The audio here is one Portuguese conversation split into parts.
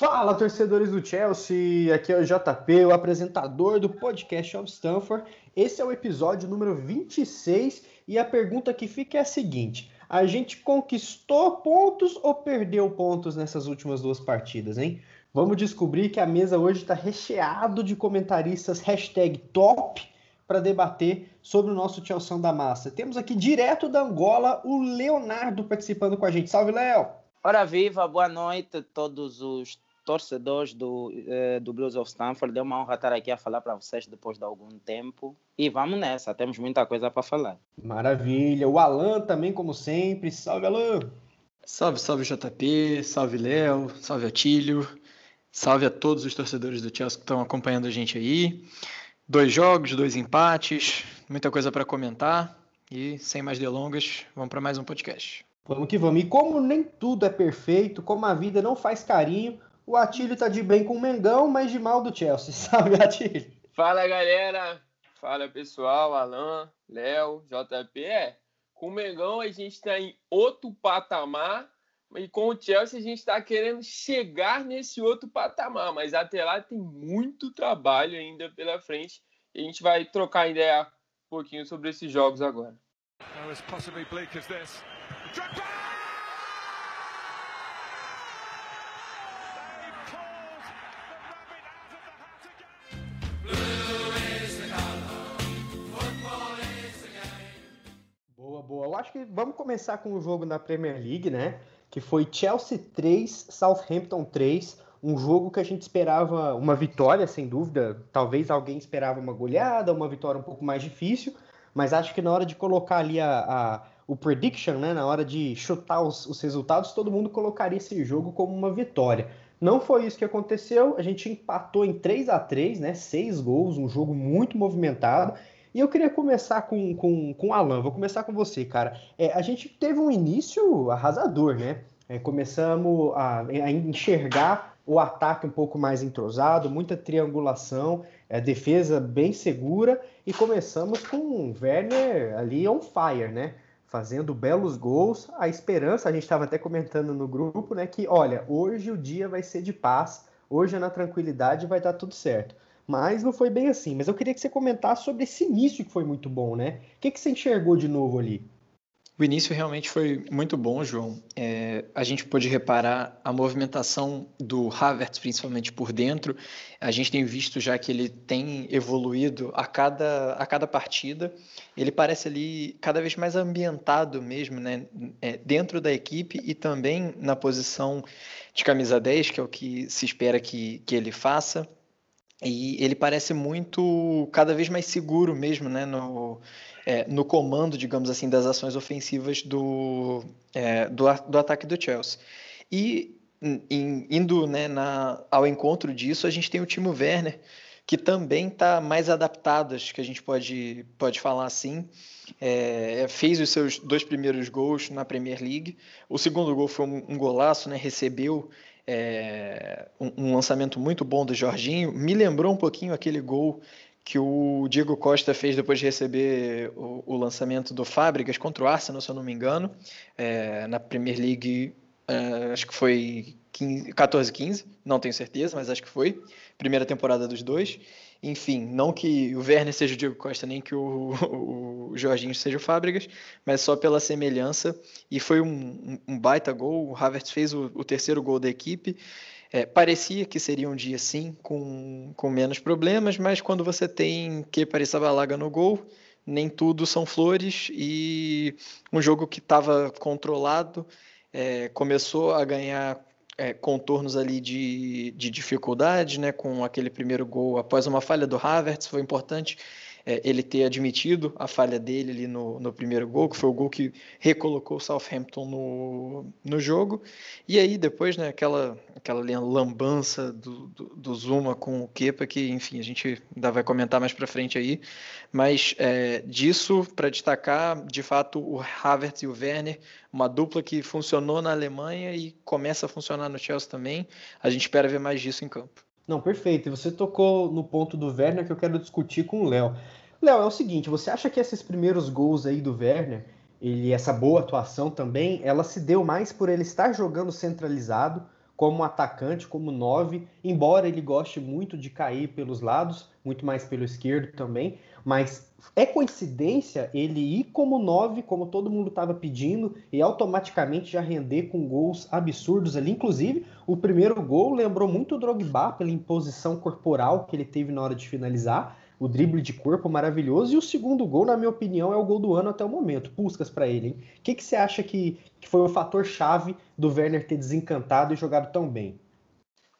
Fala, torcedores do Chelsea! Aqui é o JP, o apresentador do podcast of Stanford. Esse é o episódio número 26 e a pergunta que fica é a seguinte: a gente conquistou pontos ou perdeu pontos nessas últimas duas partidas, hein? Vamos descobrir que a mesa hoje está recheado de comentaristas top para debater sobre o nosso Chelsea da Massa. Temos aqui direto da Angola o Leonardo participando com a gente. Salve, Léo! Ora viva, boa noite a todos os torcedores do, eh, do Blues of Stanford. É uma honra estar aqui a falar para vocês depois de algum tempo. E vamos nessa, temos muita coisa para falar. Maravilha. O Alan também, como sempre. Salve, Alan! Salve, salve JP, salve Léo, salve Atílio, salve a todos os torcedores do Chelsea que estão acompanhando a gente aí. Dois jogos, dois empates, muita coisa para comentar. E sem mais delongas, vamos para mais um podcast. Vamos que vamos. E como nem tudo é perfeito, como a vida não faz carinho, o Atílio tá de bem com o Mengão, mas de mal do Chelsea. Sabe, Atílio? Fala, galera. Fala, pessoal. Alan, Léo, JP. É, com o Mengão a gente está em outro patamar e com o Chelsea a gente está querendo chegar nesse outro patamar, mas até lá tem muito trabalho ainda pela frente e a gente vai trocar ideia um pouquinho sobre esses jogos agora. Boa. Eu acho que vamos começar com o jogo na Premier League, né? que foi Chelsea 3, Southampton 3, um jogo que a gente esperava uma vitória, sem dúvida. Talvez alguém esperava uma goleada, uma vitória um pouco mais difícil, mas acho que na hora de colocar ali a, a o prediction, né, na hora de chutar os, os resultados, todo mundo colocaria esse jogo como uma vitória. Não foi isso que aconteceu, a gente empatou em 3 a 3 né, seis gols, um jogo muito movimentado, e eu queria começar com, com, com o Alan, vou começar com você, cara. É, a gente teve um início arrasador, né? É, começamos a, a, enxergar o ataque um pouco mais entrosado, muita triangulação, é, defesa bem segura, e começamos com o Werner ali on fire, né? Fazendo belos gols. A esperança, a gente estava até comentando no grupo, né? Que olha, hoje o dia vai ser de paz, hoje na tranquilidade vai dar tudo certo mas não foi bem assim. Mas eu queria que você comentasse sobre esse início que foi muito bom, né? O que, que você enxergou de novo ali? O início realmente foi muito bom, João. É, a gente pôde reparar a movimentação do Havertz, principalmente por dentro. A gente tem visto já que ele tem evoluído a cada, a cada partida. Ele parece ali cada vez mais ambientado mesmo, né? É, dentro da equipe e também na posição de camisa 10, que é o que se espera que, que ele faça. E ele parece muito, cada vez mais seguro mesmo, né, no, é, no comando, digamos assim, das ações ofensivas do, é, do, do ataque do Chelsea. E em, indo né, na, ao encontro disso, a gente tem o Timo Werner, que também está mais adaptado, acho que a gente pode, pode falar assim. É, fez os seus dois primeiros gols na Premier League. O segundo gol foi um, um golaço, né, recebeu é, um, um, lançamento muito bom do Jorginho. Me lembrou um pouquinho aquele gol que o Diego Costa fez depois de receber o, o lançamento do Fábricas contra o Arsenal, se eu não me engano, é, na Premier League, é, acho que foi 14, 15, não tenho certeza, mas acho que foi. Primeira temporada dos dois. Enfim, não que o Werner seja o Diego Costa, nem que o, o Jorginho seja o Fábricas, mas só pela semelhança. E foi um, um baita gol. O Havertz fez o, o terceiro gol da equipe. É, parecia que seria um dia sim, com, com menos problemas, mas quando você tem que parecer balaga no gol, nem tudo são flores. E um jogo que estava controlado é, começou a ganhar é, contornos ali de, de dificuldade, né, com aquele primeiro gol após uma falha do Havertz, foi importante é, ele ter admitido a falha dele ali no, no primeiro gol, que foi o gol que recolocou o Southampton no, no jogo. E aí depois, né, aquela, aquela lambança do, do, do Zuma com o Kepa, que enfim, a gente ainda vai comentar mais para frente aí. Mas é, disso, para destacar, de fato, o Havertz e o Werner, uma dupla que funcionou na Alemanha e começa a funcionar no Chelsea também. A gente espera ver mais disso em campo. Não, perfeito. E você tocou no ponto do Werner que eu quero discutir com o Léo. Léo, é o seguinte, você acha que esses primeiros gols aí do Werner, ele essa boa atuação também, ela se deu mais por ele estar jogando centralizado, como atacante, como nove, embora ele goste muito de cair pelos lados, muito mais pelo esquerdo também, mas é coincidência ele ir como nove, como todo mundo estava pedindo, e automaticamente já render com gols absurdos ali. Inclusive, o primeiro gol lembrou muito o Drogba pela imposição corporal que ele teve na hora de finalizar, o drible de corpo maravilhoso. E o segundo gol, na minha opinião, é o gol do ano até o momento. Puscas para ele, hein? O que, que você acha que, que foi o fator chave do Werner ter desencantado e jogado tão bem?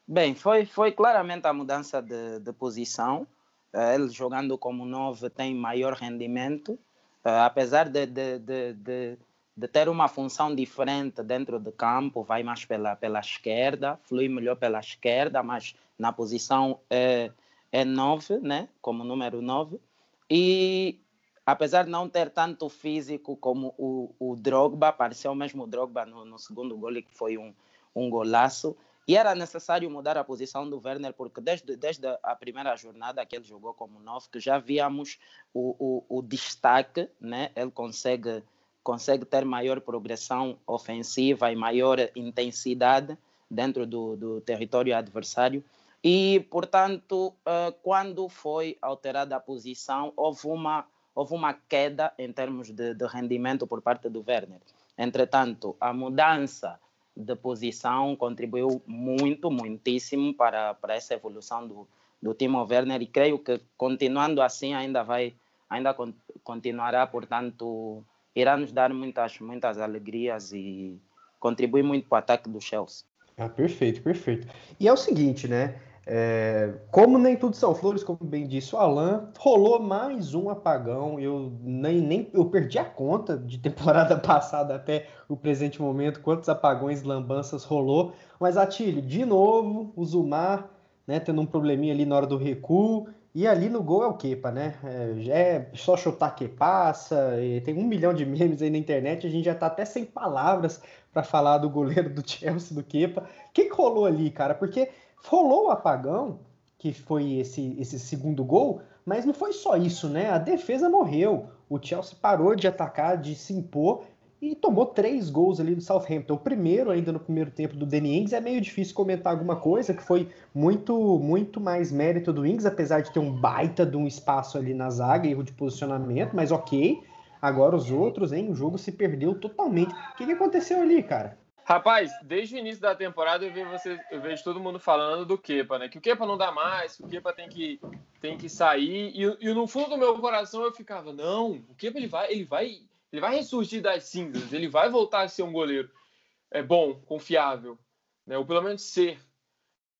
Bem, foi, foi claramente a mudança de, de posição. Uh, ele jogando como novo tem maior rendimento, uh, apesar de, de, de, de, ter uma função diferente dentro do campo, vai mais pela, pela esquerda, flui melhor pela esquerda, mas na posição uh, é 9, né? como número 9. E apesar de não ter tanto físico como o, o Drogba, apareceu mesmo o Drogba no, no segundo gol, que foi um, um golaço. E era necessário mudar a posição do Werner, porque desde, desde a primeira jornada que ele jogou como 9, que já víamos o, o, o destaque, né? ele consegue, consegue ter maior progressão ofensiva e maior intensidade dentro do, do território adversário. E, portanto, uh, quando foi alterada a posição, houve uma, houve uma queda em termos de, de rendimento por parte do Werner. Entretanto, a mudança de posição contribuiu muito, muitíssimo para, para essa evolução do, do Timo Werner e creio que continuando assim ainda vai ainda continuará, portanto, irá nos dar muitas muitas alegrias e contribuir muito para o ataque do Chelsea. Ah, perfeito, perfeito. E é o seguinte, né? É, como nem tudo são flores, como bem disse o Alan, rolou mais um apagão. Eu nem, nem eu perdi a conta de temporada passada até o presente momento, quantos apagões, lambanças rolou. Mas Atílio, de novo, o Zumar, né, tendo um probleminha ali na hora do recuo. E ali no gol é o Kepa, né? É, é só chutar que passa. tem um milhão de memes aí na internet. A gente já tá até sem palavras para falar do goleiro do Chelsea, do Kepa. O que, que rolou ali, cara? Porque Rolou o apagão, que foi esse, esse segundo gol, mas não foi só isso, né? A defesa morreu. O Chelsea parou de atacar, de se impor e tomou três gols ali do Southampton. O primeiro, ainda no primeiro tempo, do Danny Ings, é meio difícil comentar alguma coisa, que foi muito muito mais mérito do Ings, apesar de ter um baita de um espaço ali na zaga, erro de posicionamento, mas ok. Agora os outros, hein? O jogo se perdeu totalmente. O que, que aconteceu ali, cara? Rapaz, desde o início da temporada eu vejo, você, eu vejo todo mundo falando do Kepa, né? Que o Kepa não dá mais, que o Kepa tem que, tem que sair. E, e no fundo do meu coração eu ficava, não, o Kepa ele vai, ele vai, ele vai ressurgir das cinzas, ele vai voltar a ser um goleiro é bom, confiável, né? Ou pelo menos ser.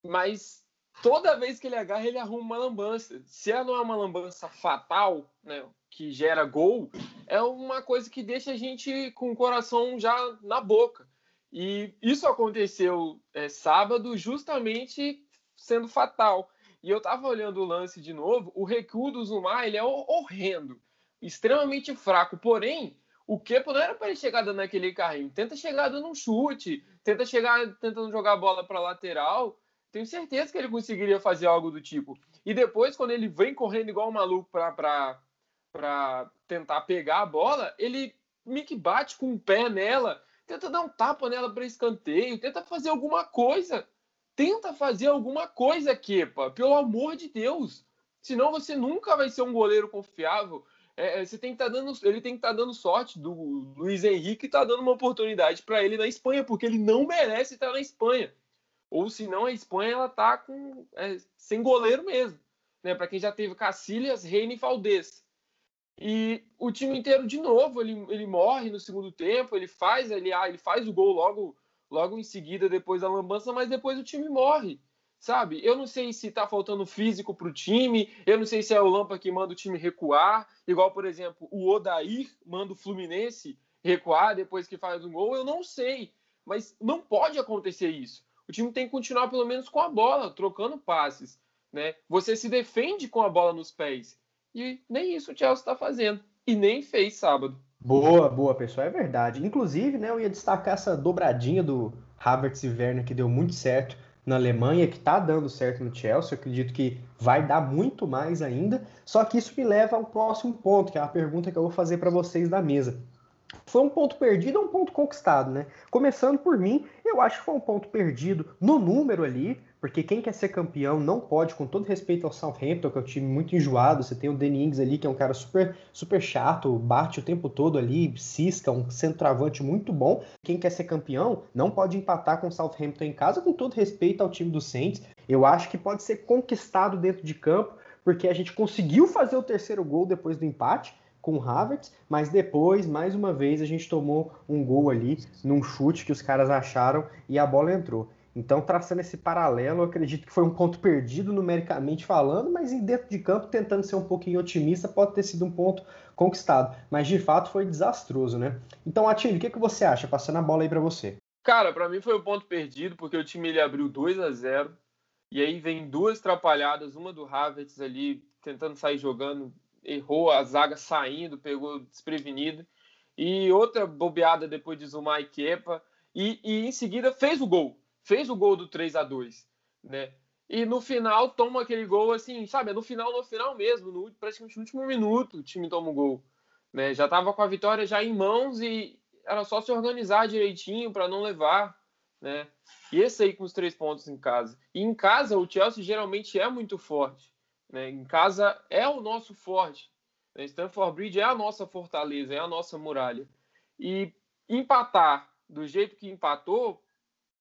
Mas toda vez que ele agarra, ele arruma uma lambança. Se ela não é uma lambança fatal, né? Que gera gol, é uma coisa que deixa a gente com o coração já na boca. E isso aconteceu é, sábado, justamente sendo fatal. E eu estava olhando o lance de novo, o recuo do Zumar ele é horrendo, extremamente fraco. Porém, o Kepo não era para ele chegar dando aquele carrinho. Tenta chegar dando um chute, tenta chegar tentando jogar a bola para lateral. Tenho certeza que ele conseguiria fazer algo do tipo. E depois, quando ele vem correndo igual um maluco para tentar pegar a bola, ele meio que bate com o pé nela tenta dar um tapa nela para escanteio, tenta fazer alguma coisa. Tenta fazer alguma coisa, Kepa, pelo amor de Deus. Senão você nunca vai ser um goleiro confiável. É, é você tem que tá dando, ele tem que estar tá dando sorte do Luiz Henrique tá dando uma oportunidade para ele na Espanha, porque ele não merece estar na Espanha. Ou senão a Espanha ela tá com é, sem goleiro mesmo, né? Para quem já teve Cacilhas, Reina e Valdez. E o time inteiro, de novo, ele, ele morre no segundo tempo, ele faz ele, ah, ele faz o gol logo, logo em seguida, depois da lambança, mas depois o time morre, sabe? Eu não sei se tá faltando físico pro time, eu não sei se é o Lampa que manda o time recuar, igual, por exemplo, o Odair manda o Fluminense recuar depois que faz um gol, eu não sei. Mas não pode acontecer isso. O time tem que continuar pelo menos com a bola, trocando passes. Né? Você se defende com a bola nos pés. E nem isso o Chelsea está fazendo. E nem fez sábado. Boa, boa, pessoal. É verdade. Inclusive, né, eu ia destacar essa dobradinha do Havertz e Werner que deu muito certo na Alemanha, que está dando certo no Chelsea. Eu acredito que vai dar muito mais ainda. Só que isso me leva ao próximo ponto, que é a pergunta que eu vou fazer para vocês da mesa. foi um ponto perdido ou um ponto conquistado, né? Começando por mim, eu acho que foi um ponto perdido no número ali, porque quem quer ser campeão não pode, com todo respeito ao Southampton, que é um time muito enjoado. Você tem o Danny Ings ali, que é um cara super, super chato, bate o tempo todo ali, cisca, um centroavante muito bom. Quem quer ser campeão não pode empatar com o Southampton em casa, com todo respeito ao time do Saints. Eu acho que pode ser conquistado dentro de campo, porque a gente conseguiu fazer o terceiro gol depois do empate com o Havertz, mas depois, mais uma vez, a gente tomou um gol ali num chute que os caras acharam e a bola entrou. Então, traçando esse paralelo, eu acredito que foi um ponto perdido numericamente falando, mas dentro de campo, tentando ser um pouquinho otimista, pode ter sido um ponto conquistado. Mas de fato foi desastroso, né? Então, Atilho, o que, que você acha? Passando a bola aí para você. Cara, para mim foi um ponto perdido, porque o time ele abriu 2 a 0 e aí vem duas atrapalhadas, uma do Havertz ali tentando sair jogando, errou a zaga saindo, pegou desprevenido, e outra bobeada depois de Zuma e Kepa, e, e em seguida fez o gol fez o gol do 3 a 2 né? E no final toma aquele gol assim, sabe? No final, no final mesmo, no, praticamente no último minuto, o time toma o gol. Né? Já estava com a vitória já em mãos e era só se organizar direitinho para não levar, né? E esse aí com os três pontos em casa. E em casa o Chelsea geralmente é muito forte, né? Em casa é o nosso forte. Né? Stanford Bridge é a nossa fortaleza, é a nossa muralha. E empatar do jeito que empatou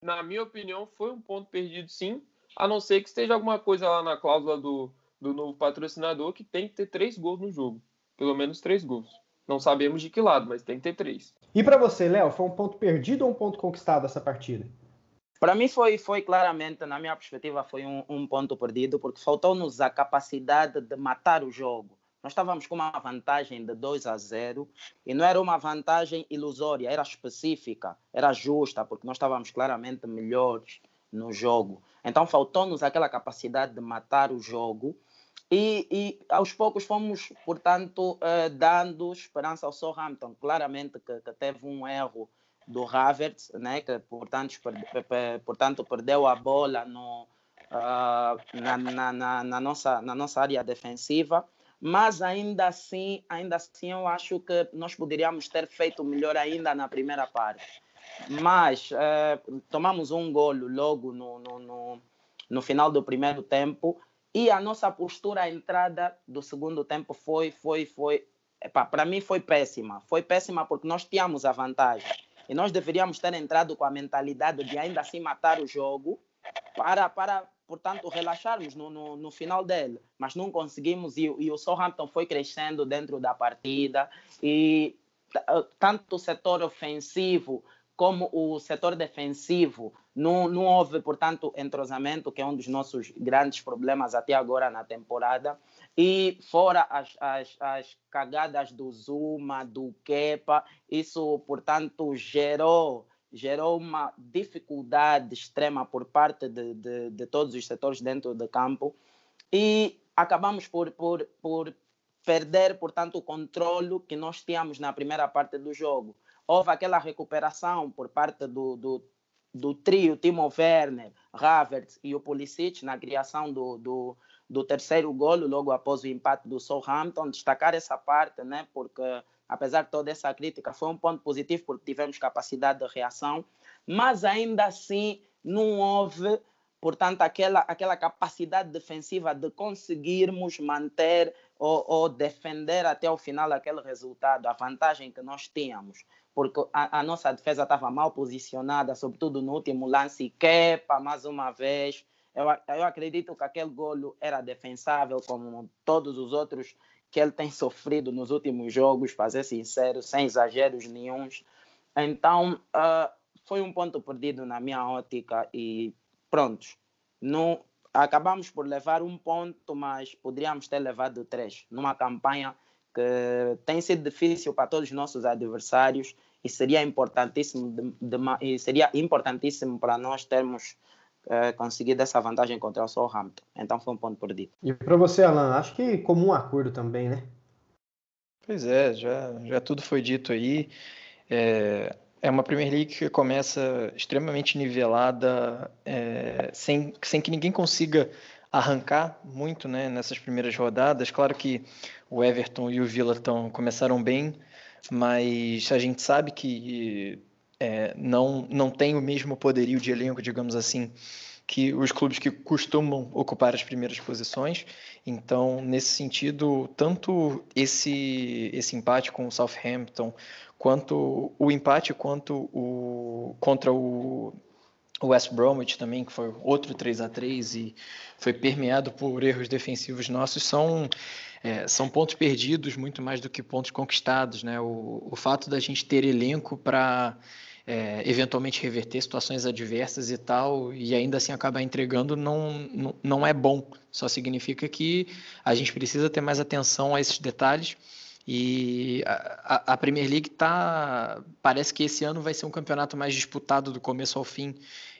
na minha opinião, foi um ponto perdido sim, a não ser que esteja alguma coisa lá na cláusula do, do novo patrocinador que tem que ter três gols no jogo. Pelo menos três gols. Não sabemos de que lado, mas tem que ter três. E para você, Léo, foi um ponto perdido ou um ponto conquistado essa partida? Para mim foi, foi claramente, na minha perspectiva, foi um, um ponto perdido, porque faltou-nos a capacidade de matar o jogo. Nós estávamos com uma vantagem de 2 a 0 e não era uma vantagem ilusória, era específica, era justa, porque nós estávamos claramente melhores no jogo. Então faltou-nos aquela capacidade de matar o jogo e, e aos poucos fomos, portanto, uh, dando esperança ao Southampton. Claramente que, que, teve um erro do Havertz, né, que portanto, portanto perdeu a bola no, uh, na, na, na, na, nossa, na nossa área defensiva mas ainda assim, ainda assim eu acho que nós poderíamos ter feito melhor ainda na primeira parte. Mas eh, tomamos um golo logo no, no, no, no, final do primeiro tempo e a nossa postura, a entrada do segundo tempo foi, foi, foi, para mim foi péssima. Foi péssima porque nós tínhamos a vantagem e nós deveríamos ter entrado com a mentalidade de ainda assim matar o jogo para, para portanto, relaxarmos no, no, no, final dele, mas não conseguimos e, e o Southampton foi crescendo dentro da partida e tanto o setor ofensivo como o setor defensivo não, não houve, portanto, entrosamento, que é um dos nossos grandes problemas até agora na temporada. E fora as, as, as cagadas do Zuma, do Kepa, isso, portanto, gerou gerou uma dificuldade extrema por parte de, de, de todos os setores dentro do campo e acabamos por, por, por perder, portanto, o controle que nós tínhamos na primeira parte do jogo. Houve aquela recuperação por parte do, do, do trio Timo Werner, Havertz e o Pulisic na criação do, do, do terceiro golo logo após o empate do Southampton. Destacar essa parte, né, porque apesar de toda essa crítica, foi um ponto positivo porque tivemos capacidade de reação, mas ainda assim não houve, portanto, aquela, aquela capacidade defensiva de conseguirmos manter ou, ou defender até o final aquele resultado, a vantagem que nós tínhamos porque a, a, nossa defesa estava mal posicionada, sobretudo no último lance, quepa mais uma vez. Eu, eu acredito que aquele golo era defensável, como todos os outros que ele tem sofrido nos últimos jogos, para ser sincero, sem exageros nenhums. Então, uh, foi um ponto perdido na minha ótica e pronto. Não, acabamos por levar um ponto, mas poderíamos ter levado três, numa campanha que tem sido difícil para todos os nossos adversários e seria importantíssimo, de, de, seria importantíssimo para nós termos é, conseguido essa vantagem contra o Southampton. Então foi um ponto perdido. E para você, Alan, acho que comum acordo também, né? Pois é, já, já tudo foi dito aí. É, é uma Premier League que começa extremamente nivelada, é, sem, sem que ninguém consiga arrancar muito né, nessas primeiras rodadas. Claro que o Everton e o Villa tão, começaram bem, mas a gente sabe que é, não, não tem o mesmo poderio de elenco, digamos assim, que os clubes que costumam ocupar as primeiras posições. Então, nesse sentido, tanto esse, esse empate com o Southampton, quanto o empate quanto o contra o West Bromwich também, que foi outro 3 a 3 e foi permeado por erros defensivos nossos, são é, são pontos perdidos muito mais do que pontos conquistados, né? O, o fato da gente ter elenco para é, eventualmente reverter situações adversas e tal, e ainda assim acabar entregando, não, não, não é bom. Só significa que a gente precisa ter mais atenção a esses detalhes. E a, a Premier League tá. Parece que esse ano vai ser um campeonato mais disputado do começo ao fim.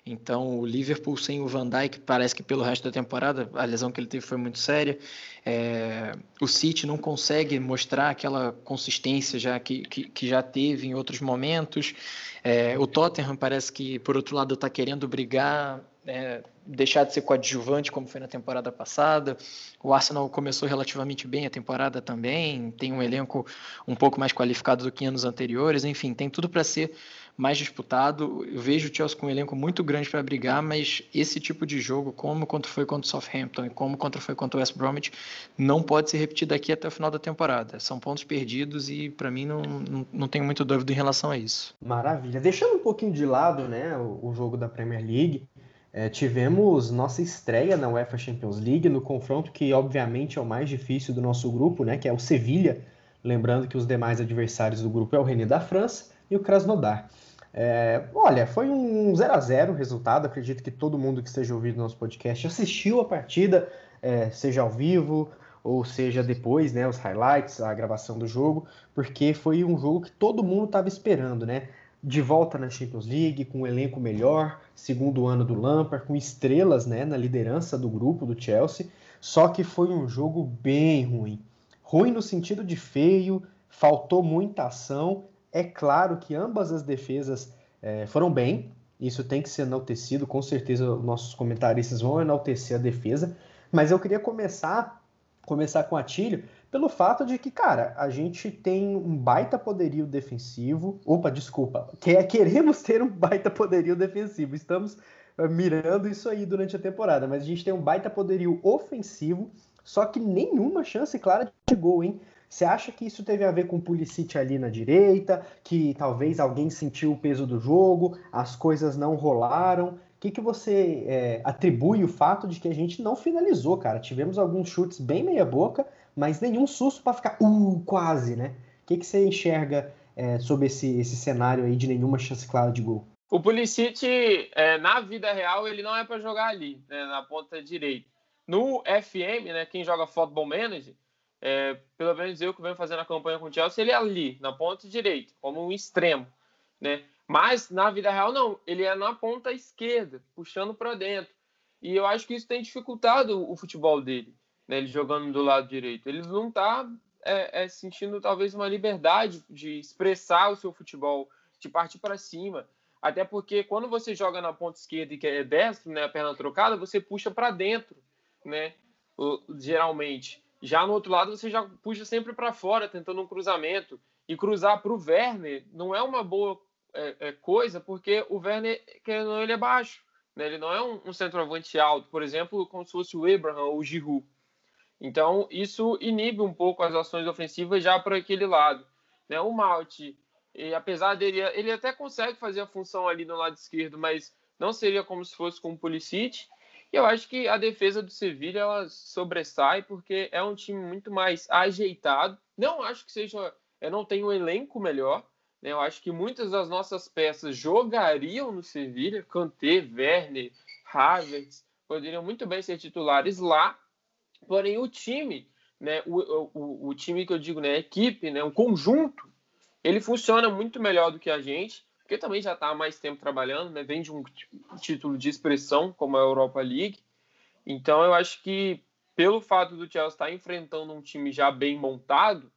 Então, o Liverpool sem o Van Dijk, parece que pelo resto da temporada, a lesão que ele teve foi muito séria. É, o City não consegue mostrar aquela consistência já que, que, que já teve em outros momentos. É, o Tottenham parece que, por outro lado, está querendo brigar, é, deixar de ser coadjuvante, como foi na temporada passada. O Arsenal começou relativamente bem a temporada também, tem um elenco um pouco mais qualificado do que anos anteriores. Enfim, tem tudo para ser mais disputado. Eu vejo o Chelsea com um elenco muito grande para brigar, mas esse tipo de jogo, como contra foi contra o Southampton e como contra foi contra o West Bromwich, não pode ser repetido aqui até o final da temporada. São pontos perdidos e para mim não, não, não tenho muita dúvida em relação a isso. Maravilha. Deixando um pouquinho de lado né, o, o jogo da Premier League, é, tivemos nossa estreia na UEFA Champions League no confronto que obviamente é o mais difícil do nosso grupo, né, que é o Sevilha. Lembrando que os demais adversários do grupo é o René da França e o Krasnodar. É, olha, foi um 0 a 0 o resultado. Acredito que todo mundo que esteja ouvindo nosso podcast assistiu a partida, é, seja ao vivo ou seja depois, né, os highlights, a gravação do jogo, porque foi um jogo que todo mundo estava esperando, né? De volta na Champions League, com um elenco melhor, segundo ano do Lampard, com estrelas né, na liderança do grupo do Chelsea. Só que foi um jogo bem ruim. Ruim no sentido de feio, faltou muita ação. É claro que ambas as defesas é, foram bem, isso tem que ser enaltecido, com certeza nossos comentaristas vão enaltecer a defesa, mas eu queria começar começar com a Atílio pelo fato de que, cara, a gente tem um baita poderio defensivo. Opa, desculpa. Que, queremos ter um baita poderio defensivo. Estamos uh, mirando isso aí durante a temporada, mas a gente tem um baita poderio ofensivo, só que nenhuma chance clara de gol, hein? Você acha que isso teve a ver com o Pulisic ali na direita, que talvez alguém sentiu o peso do jogo, as coisas não rolaram? O que, que você é, atribui o fato de que a gente não finalizou, cara? Tivemos alguns chutes bem meia boca, mas nenhum susto para ficar uh, quase, né? O que, que você enxerga é, sobre esse, esse cenário aí de nenhuma chance clara de gol? O Pulisic, é, na vida real, ele não é para jogar ali, né, na ponta direita. No FM, né, quem joga Football Manager, é, pelo menos eu que venho fazendo a campanha com o Chelsea, ele é ali, na ponta direita, como um extremo, né? Mas na vida real, não, ele é na ponta esquerda, puxando para dentro. E eu acho que isso tem dificultado o futebol dele, né? Ele jogando do lado direito. Ele não está é, é, sentindo talvez uma liberdade de expressar o seu futebol, de partir para cima. Até porque quando você joga na ponta esquerda e que é destro, né, a perna trocada, você puxa para dentro, né? Geralmente. Já no outro lado, você já puxa sempre para fora, tentando um cruzamento. E cruzar para o Werner não é uma boa é, é, coisa, porque o Werner, querendo ou não, ele é baixo. Né? Ele não é um, um centroavante alto, por exemplo, como se fosse o Abraham ou o Giroud. Então, isso inibe um pouco as ações ofensivas já para aquele lado. Né? O Malte, apesar dele, ele até consegue fazer a função ali no lado esquerdo, mas não seria como se fosse com o Pulisic. E eu acho que a defesa do Sevilha ela sobressai porque é um time muito mais ajeitado. Não acho que seja, é, não tem um elenco melhor. Né? Eu acho que muitas das nossas peças jogariam no Sevilha. Kanté, Werner, Havertz poderiam muito bem ser titulares lá. Porém, o time, né, o, o, o time que eu digo, né, equipe, né, o conjunto, ele funciona muito melhor do que a gente porque também já está há mais tempo trabalhando, né? vem de um título de expressão como a Europa League. Então eu acho que pelo fato do Chelsea estar enfrentando um time já bem montado,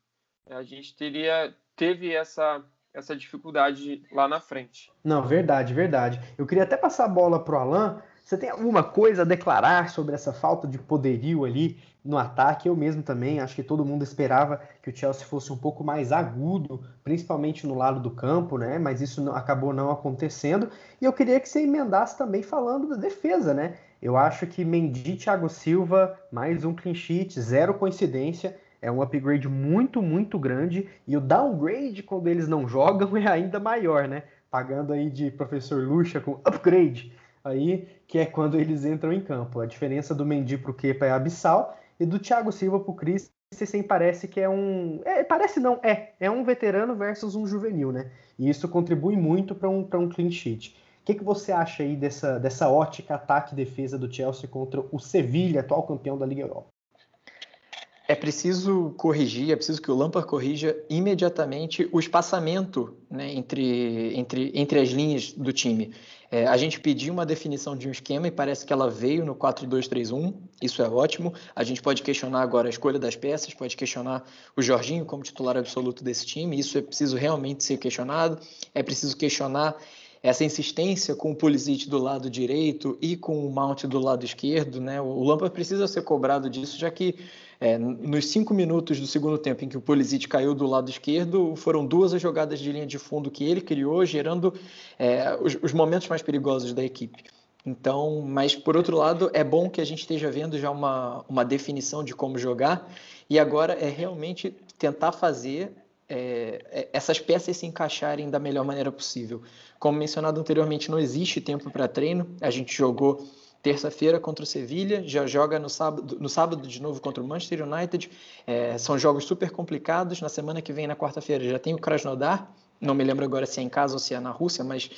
a gente teria teve essa essa dificuldade lá na frente. Não, verdade, verdade. Eu queria até passar a bola pro Alan você tem alguma coisa a declarar sobre essa falta de poderio ali no ataque? Eu mesmo também, acho que todo mundo esperava que o Chelsea fosse um pouco mais agudo, principalmente no lado do campo, né? Mas isso acabou não acontecendo. E eu queria que você emendasse também falando da defesa, né? Eu acho que Mendy, Thiago Silva, mais um clean sheet, zero coincidência. É um upgrade muito, muito grande. E o downgrade, quando eles não jogam, é ainda maior, né? Pagando aí de professor Lucha com upgrade, aí, que é quando eles entram em campo. A diferença do Mendy pro Kepa é abissal. E do Thiago Silva pro Christensen parece que é um. É, parece não, é. É um veterano versus um juvenil, né? E isso contribui muito para um, um clean sheet. O que, que você acha aí dessa, dessa ótica ataque e defesa do Chelsea contra o Sevilha, atual campeão da Liga Europa? É preciso corrigir, é preciso que o Lampard corrija imediatamente o espaçamento né, entre, entre, entre as linhas do time. É, a gente pediu uma definição de um esquema e parece que ela veio no 4-2-3-1, isso é ótimo. A gente pode questionar agora a escolha das peças, pode questionar o Jorginho como titular absoluto desse time, isso é preciso realmente ser questionado. É preciso questionar essa insistência com o Pulisic do lado direito e com o Mount do lado esquerdo, né? O Lampard precisa ser cobrado disso, já que é, nos cinco minutos do segundo tempo em que o Pulisic caiu do lado esquerdo, foram duas as jogadas de linha de fundo que ele criou, gerando é, os, os momentos mais perigosos da equipe. Então, mas por outro lado, é bom que a gente esteja vendo já uma, uma definição de como jogar e agora é realmente tentar fazer é, é essas peças se encaixarem da melhor maneira possível. Como mencionado anteriormente, não existe tempo para treino. A gente jogou terça-feira contra o Sevilha, já joga no sábado, no sábado de novo contra o Manchester United. É, são jogos super complicados. Na semana que vem, na quarta-feira, já tem o Krasnodar. Não me lembro agora se é em casa ou se é na Rússia, mas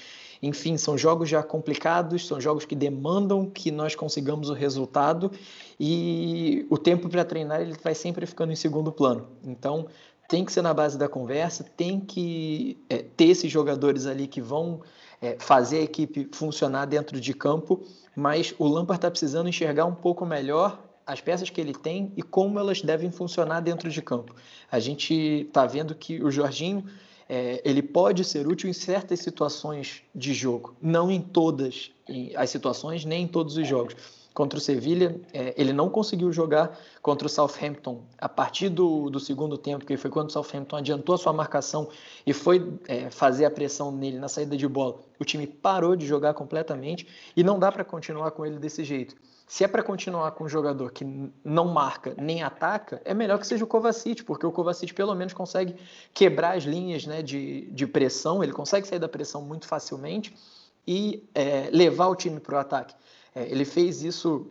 enfim, são jogos já complicados, são jogos que demandam que nós consigamos o resultado e o tempo para treinar ele vai sempre ficando em segundo plano. Então, tem que ser na base da conversa, tem que é, ter esses jogadores ali que vão é, fazer a equipe funcionar dentro de campo, mas o Lampard está precisando enxergar um pouco melhor as peças que ele tem e como elas devem funcionar dentro de campo. A gente está vendo que o Jorginho é, ele pode ser útil em certas situações de jogo, não em todas as situações, nem em todos os jogos contra o Sevilha, é, ele não conseguiu jogar contra o Southampton a partir do, do segundo tempo, que foi quando o Southampton adiantou a sua marcação e foi é, fazer a pressão nele na saída de bola. O time parou de jogar completamente e não dá para continuar com ele desse jeito. Se é para continuar com um jogador que não marca nem ataca, é melhor que seja o Kovacic, porque o Kovacic pelo menos consegue quebrar as linhas né, de, de pressão, ele consegue sair da pressão muito facilmente e é, levar o time para o ataque. É, ele fez isso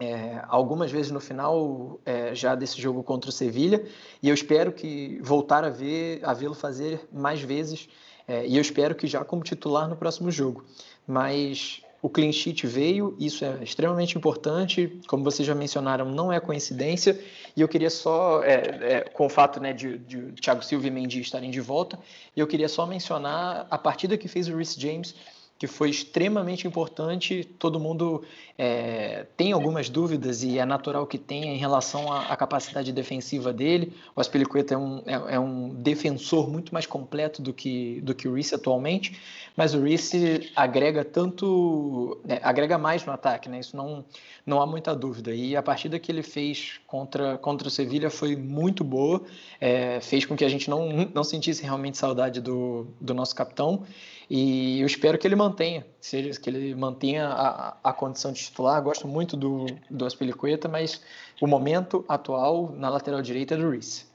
é, algumas vezes no final é, já desse jogo contra o Sevilha e eu espero que voltar a ver a vê-lo fazer mais vezes é, e eu espero que já como titular no próximo jogo. Mas o clean sheet veio, isso é extremamente importante, como vocês já mencionaram, não é coincidência, e eu queria só, é, é, com o fato né, de, de Thiago Silva e Mendy estarem de volta, eu queria só mencionar a partida que fez o Rhys James que foi extremamente importante. Todo mundo é, tem algumas dúvidas e é natural que tenha em relação à, à capacidade defensiva dele. O Aspilicueta é um, é, é, um defensor muito mais completo do que, do que o Reese atualmente, mas o Reese agrega tanto, é, agrega mais no ataque, né? Isso não, não há muita dúvida. E a partida que ele fez contra, contra o Sevilha foi muito boa, é, fez com que a gente não, não sentisse realmente saudade do, do nosso capitão. E eu espero que ele mantenha, seja que ele mantenha a, a condição de titular. Gosto muito do, do Aspilicueta, mas o momento atual na lateral direita é do Reese.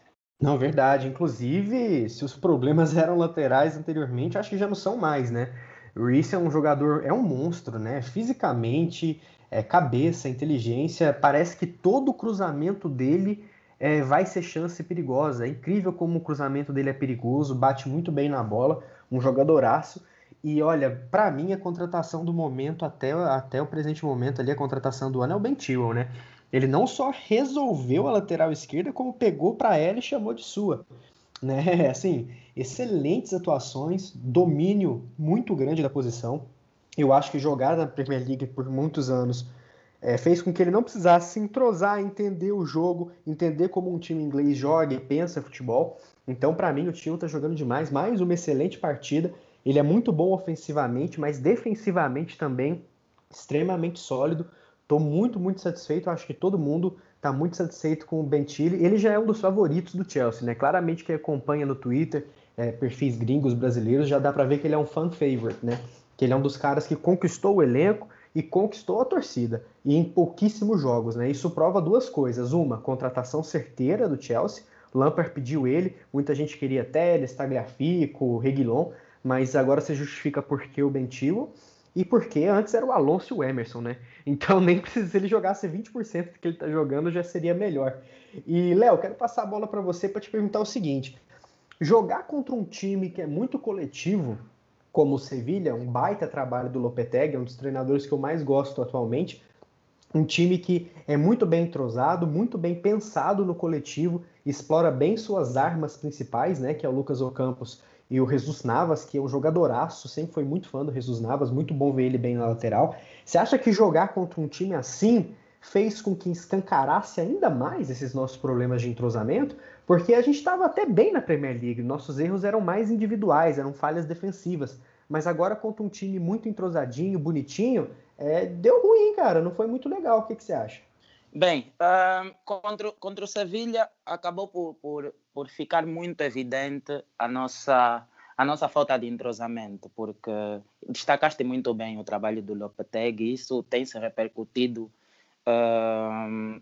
Não, verdade. Inclusive, se os problemas eram laterais anteriormente, acho que já não são mais, né? O Reese é um jogador, é um monstro, né? Fisicamente, é, cabeça, inteligência, parece que todo cruzamento dele é, vai ser chance perigosa. É incrível como o cruzamento dele é perigoso, bate muito bem na bola um jogadoraço. E olha, para mim a contratação do momento até, até o presente momento ali, a contratação do ano é o Ben Chilwell, né? Ele não só resolveu a lateral esquerda, como pegou para ela e chamou de sua. Né? Assim, excelentes atuações, domínio muito grande da posição. Eu acho que jogar na Premier League por muitos anos é, fez com que ele não precisasse se entrosar, entender o jogo, entender como um time inglês joga e pensa futebol. Então, para mim, o Tio está jogando demais. Mais uma excelente partida. Ele é muito bom ofensivamente, mas defensivamente também extremamente sólido. Estou muito, muito satisfeito. Acho que todo mundo está muito satisfeito com o Bentilli. Ele já é um dos favoritos do Chelsea, né? Claramente quem acompanha no Twitter, é, perfis gringos brasileiros, já dá para ver que ele é um fan favorite, né? Que ele é um dos caras que conquistou o elenco e conquistou a torcida. E em pouquíssimos jogos, né? Isso prova duas coisas. Uma, contratação certeira do Chelsea. Lampard pediu ele, muita gente queria Telles, Tagliafico, Reguilon, mas agora se justifica porque o Bentilo e porque antes era o Alonso e o Emerson, né? Então nem precisa se ele jogasse 20% do que ele está jogando já seria melhor. E Léo, quero passar a bola para você para te perguntar o seguinte: jogar contra um time que é muito coletivo, como o Sevilha, um baita trabalho do Lopetegui, é um dos treinadores que eu mais gosto atualmente, um time que é muito bem entrosado, muito bem pensado no coletivo, explora bem suas armas principais, né, que é o Lucas Ocampos e o Jesus Navas, que é um jogadoraço, sempre foi muito fã do Jesus Navas, muito bom ver ele bem na lateral. Você acha que jogar contra um time assim fez com que escancarasse ainda mais esses nossos problemas de entrosamento? Porque a gente estava até bem na Premier League, nossos erros eram mais individuais, eram falhas defensivas. Mas agora contra um time muito entrosadinho, bonitinho, é, deu ruim, cara, não foi muito legal. O que, que você acha? Bem, uh, contra, contra o Sevilha acabou por, por, por ficar muito evidente a nossa, a nossa falta de entrosamento, porque destacaste muito bem o trabalho do Lopetegui, isso tem se repercutido uh,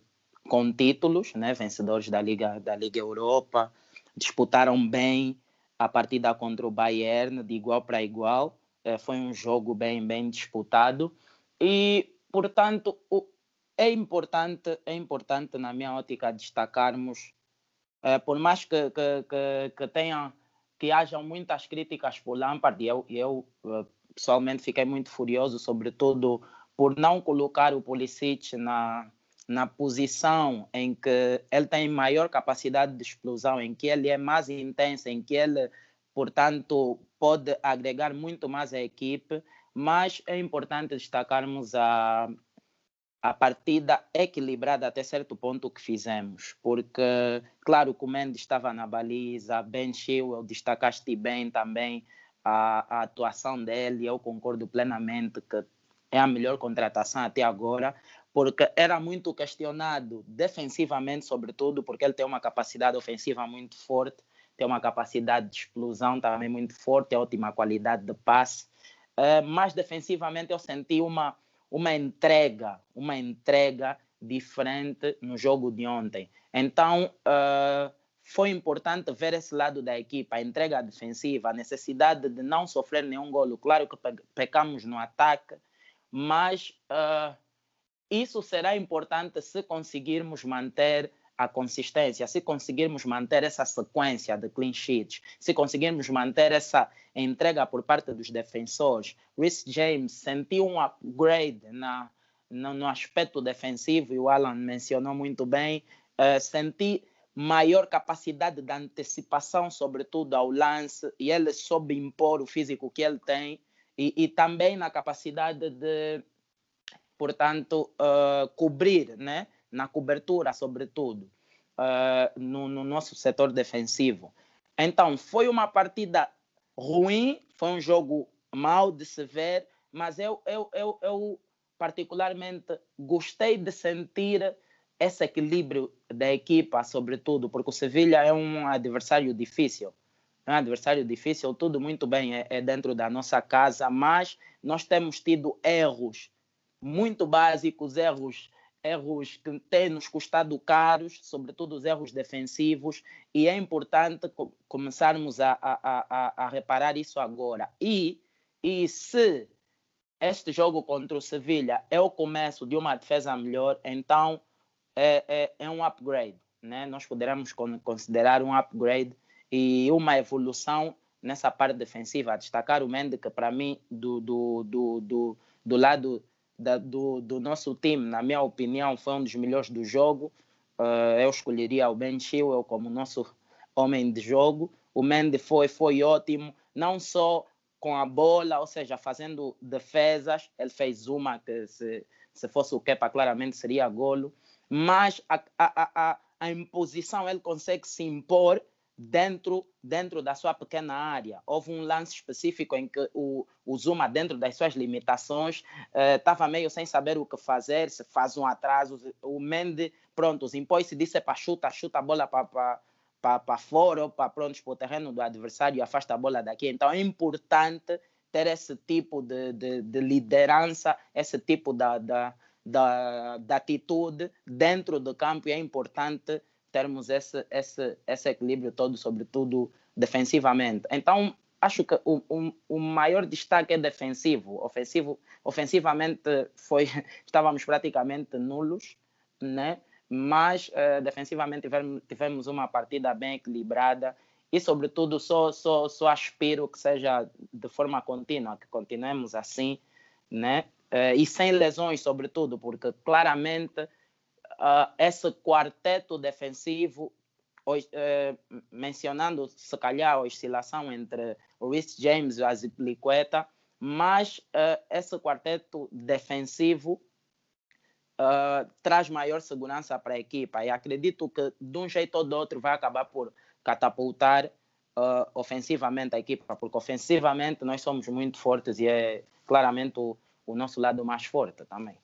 com títulos, né, vencedores da Liga, da Liga Europa, disputaram bem a partida contra o Bayern de igual para igual, uh, foi um jogo bem, bem disputado, e, portanto, o, é importante, é importante na minha ótica destacarmos, é, por mais que, que, que, que tenha, que hajam muitas críticas por Lampard, e eu, eu eh, pessoalmente fiquei muito furioso, sobretudo por não colocar o Pulisic na, na posição em que ele tem maior capacidade de explosão, em que ele é mais intenso, em que ele, portanto, pode agregar muito mais à equipe, mas é importante destacarmos a, a partida equilibrada até certo ponto que fizemos, porque, claro, o Mendes estava na baliza, Ben Chilwell destacaste bem também a, a, atuação dele, eu concordo plenamente que é a melhor contratação até agora, porque era muito questionado defensivamente, sobretudo, porque ele tem uma capacidade ofensiva muito forte, tem uma capacidade de explosão também muito forte, ótima qualidade de passe, uh, mas defensivamente eu senti uma uma entrega, uma entrega diferente no jogo de ontem. Então, uh, foi importante ver esse lado da equipa, a entrega defensiva, a necessidade de não sofrer nenhum golo. Claro que pecamos no ataque, mas uh, isso será importante se conseguirmos manter a consistência, se conseguirmos manter essa sequência de clean sheets, se conseguirmos manter essa entrega por parte dos defensores, Rhys James sentiu um upgrade na, no, no, aspecto defensivo, e o Alan mencionou muito bem, uh, senti maior capacidade de antecipação, sobretudo ao lance, e ele soube impor o físico que ele tem, e, e também na capacidade de, portanto, uh, cobrir, né? Na cobertura, sobretudo, uh, no, no, nosso setor defensivo. Então, foi uma partida ruim, foi um jogo mau de se ver, mas eu, eu, eu, eu particularmente gostei de sentir esse equilíbrio da equipa, sobretudo, porque o Sevilha é um adversário difícil. É um adversário difícil, tudo muito bem é, é dentro da nossa casa, mas nós temos tido erros muito básicos, erros erros que têm nos custado caros, sobretudo os erros defensivos, e é importante começarmos a, a, a, a reparar isso agora. E, e se este jogo contra o Sevilha é o começo de uma defesa melhor, então é, é, é um upgrade. Né? Nós poderemos considerar um upgrade e uma evolução nessa parte defensiva. Destacar o Mendes, que para mim, do, do, do, do, do lado da, do, do, nosso time, na minha opinião, foi um dos melhores do jogo. Uh, eu escolheria o Ben Chilwell como nosso homem de jogo. O Mendes foi, foi ótimo, não só com a bola, ou seja, fazendo defesas. Ele fez uma que, se, se fosse o Kepa, claramente seria golo. Mas a, a, a, a imposição, ele consegue se impor dentro, dentro da sua pequena área. Houve um lance específico em que o, o Zuma, dentro das suas limitações, estava uh, meio sem saber o que fazer, se faz um atraso. O Mendy, pronto, impôs-se, disse para chuta, chuta a bola para fora ou para pronto, para o terreno do adversário e afasta a bola daqui. Então é importante ter esse tipo de, de, de liderança, esse tipo da, da, da atitude dentro do campo e é importante termos esse, esse, esse equilíbrio todo, sobretudo defensivamente. Então, acho que o, o, o, maior destaque é defensivo. Ofensivo, ofensivamente foi, estávamos praticamente nulos, né? mas uh, defensivamente tivemos, tivemos uma partida bem equilibrada e, sobretudo, só, só, só aspiro que seja de forma contínua, que continuemos assim, né? Uh, e sem lesões, sobretudo, porque claramente uh, esse quarteto defensivo, uh, mencionando se calhar a oscilação entre o Rhys James e o Azipilicueta, mas uh, esse quarteto defensivo uh, traz maior segurança para a equipa e acredito que de um jeito ou do outro vai acabar por catapultar uh, ofensivamente a equipa, porque ofensivamente nós somos muito fortes e é claramente o, o nosso lado mais forte também.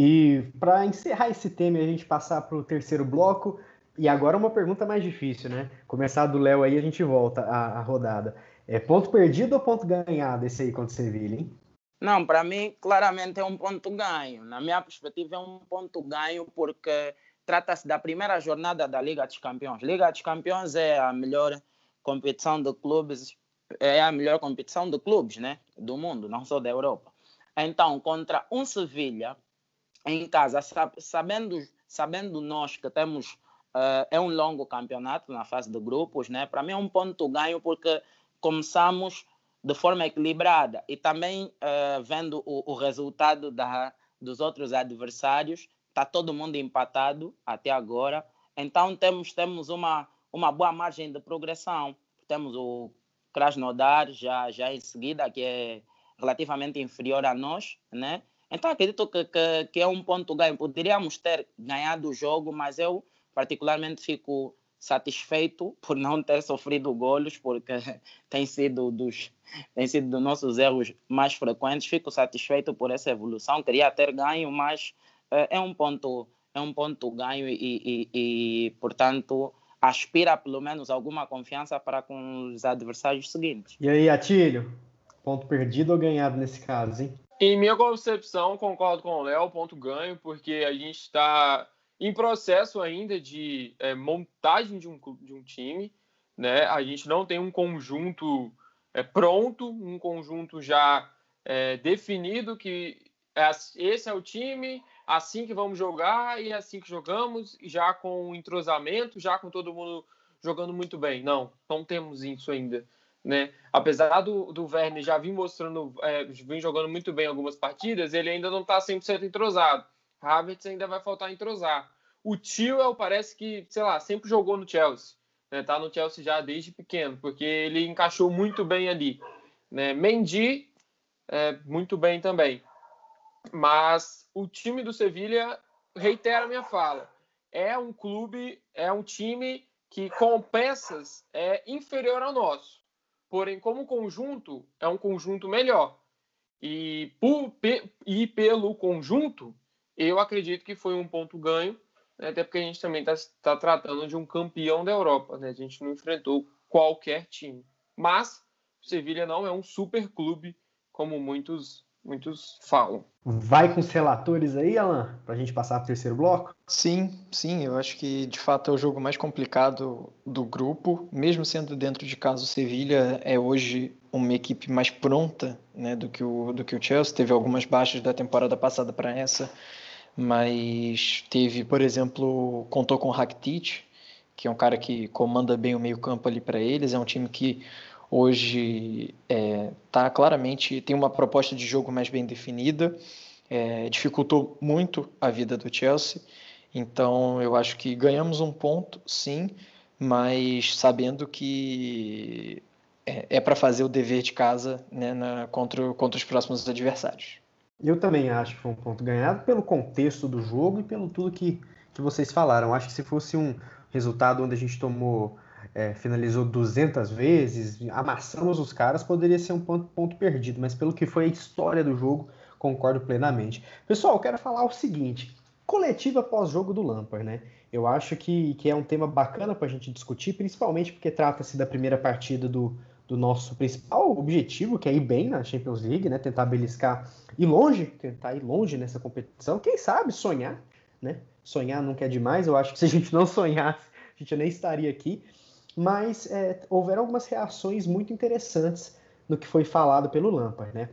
E para encerrar esse tema e a gente passar para o terceiro bloco, e agora uma pergunta mais difícil, né? Começar do Léo aí, a gente volta a, a, rodada. É ponto perdido ou ponto ganhado esse aí contra o Sevilha, hein? Não, para mim, claramente é um ponto ganho. Na minha perspectiva, é um ponto ganho porque trata-se da primeira jornada da Liga dos Campeões. Liga dos Campeões é a melhor competição de clubes, é a melhor competição de clubes, né? Do mundo, não só da Europa. Então, contra um Sevilha, em casa, sabendo, sabendo nós que temos uh, é um longo campeonato na fase de grupos, né? Para mim é um ponto ganho porque começamos de forma equilibrada e também uh, vendo o, o, resultado da, dos outros adversários, está todo mundo empatado até agora. Então temos temos uma uma boa margem de progressão. Temos o Krasnodar já já em seguida que é relativamente inferior a nós, né? Então acredito que, que, que, é um ponto ganho. Poderíamos ter ganhado o jogo, mas eu particularmente fico satisfeito por não ter sofrido golos, porque tem sido dos tem sido dos nossos erros mais frequentes. Fico satisfeito por essa evolução. Queria ter ganho, mas é, é um ponto é um ponto ganho e, e, e, portanto aspira pelo menos alguma confiança para com os adversários seguintes. E aí, Atílio, ponto perdido ou ganhado nesse caso, hein? Em minha concepção, concordo com o Léo, ponto ganho, porque a gente está em processo ainda de é, montagem de um, de um time, né? A gente não tem um conjunto é, pronto, um conjunto já é, definido que é, esse é o time, assim que vamos jogar e assim que jogamos, já com entrosamento, já com todo mundo jogando muito bem. Não, não temos isso ainda né? Apesar do, do já vir mostrando, é, vir jogando muito bem algumas partidas, ele ainda não está 100% entrosado. Havertz ainda vai faltar entrosar. O Tio parece que, sei lá, sempre jogou no Chelsea. Né? Tá no Chelsea já desde pequeno, porque ele encaixou muito bem ali. Né? Mendy, é, muito bem também. Mas o time do Sevilha, reitera a minha fala, é um clube, é um time que com peças é inferior ao nosso porém, como conjunto, é um conjunto melhor. E, por, e pelo conjunto, eu acredito que foi um ponto ganho, né? até porque a gente também está tá tratando de um campeão da Europa. Né? A gente não enfrentou qualquer time. Mas o Sevilha não é um super clube, como muitos muitos falam. Vai com os relatores aí, Alan, para a gente passar para o terceiro bloco? Sim, sim, eu acho que de fato é o jogo mais complicado do grupo, mesmo sendo dentro de casa o Sevilha é hoje uma equipe mais pronta né, do, que o, do que o Chelsea, teve algumas baixas da temporada passada para essa, mas teve, por exemplo, contou com o Rakitic, que é um cara que comanda bem o meio campo ali para eles, é um time que hoje é, tá claramente tem uma proposta de jogo mais bem definida, é, dificultou muito a vida do Chelsea. Então eu acho que ganhamos um ponto, sim, mas sabendo que é, é para fazer o dever de casa né, na, contra, contra os próximos adversários. Eu também acho que foi um ponto ganhado pelo contexto do jogo e pelo tudo que, que vocês falaram. Acho que se fosse um, resultado onde a gente tomou, é, finalizou 200 vezes, amassamos os caras, poderia ser um ponto, ponto perdido, mas pelo que foi a história do jogo, concordo plenamente. Pessoal, eu quero falar o seguinte: coletiva pós-jogo do Lampard, né? Eu acho que, que é um tema bacana para a gente discutir, principalmente porque trata-se da primeira partida do, do nosso principal objetivo, que é ir bem na Champions League, né? Tentar beliscar, ir longe, tentar ir longe nessa competição. Quem sabe sonhar, né? Sonhar nunca é demais. Eu acho que se a gente não sonhasse, a gente nem estaria aqui. Mas é, houveram algumas reações muito interessantes no que foi falado pelo Lampard, né?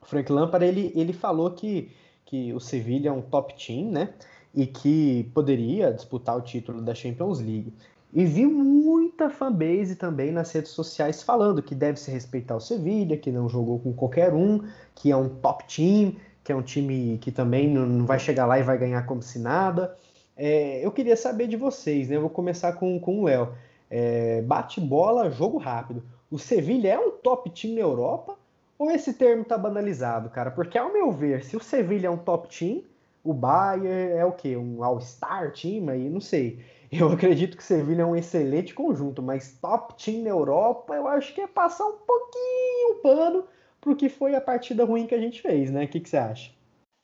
O Frank Lampard ele, ele falou que, que o Sevilla é um top team, né? E que poderia disputar o título da Champions League. E vi muita fanbase também nas redes sociais falando que deve se respeitar o Sevilha, que não jogou com qualquer um, que é um top team, que é um time que também não vai chegar lá e vai ganhar como se nada. É, eu queria saber de vocês, né? Eu vou começar com, com o Léo. É, bate bola, jogo rápido. O Sevilha é um top team na Europa ou esse termo tá banalizado, cara? Porque ao meu ver, se o Sevilha é um top team, o Bayern é o quê? Um all-star team aí? Não sei. Eu acredito que Sevilha é um excelente conjunto, mas top team na Europa, eu acho que é passar um pouquinho o pano pro que foi a partida ruim que a gente fez, né? O que, que você acha?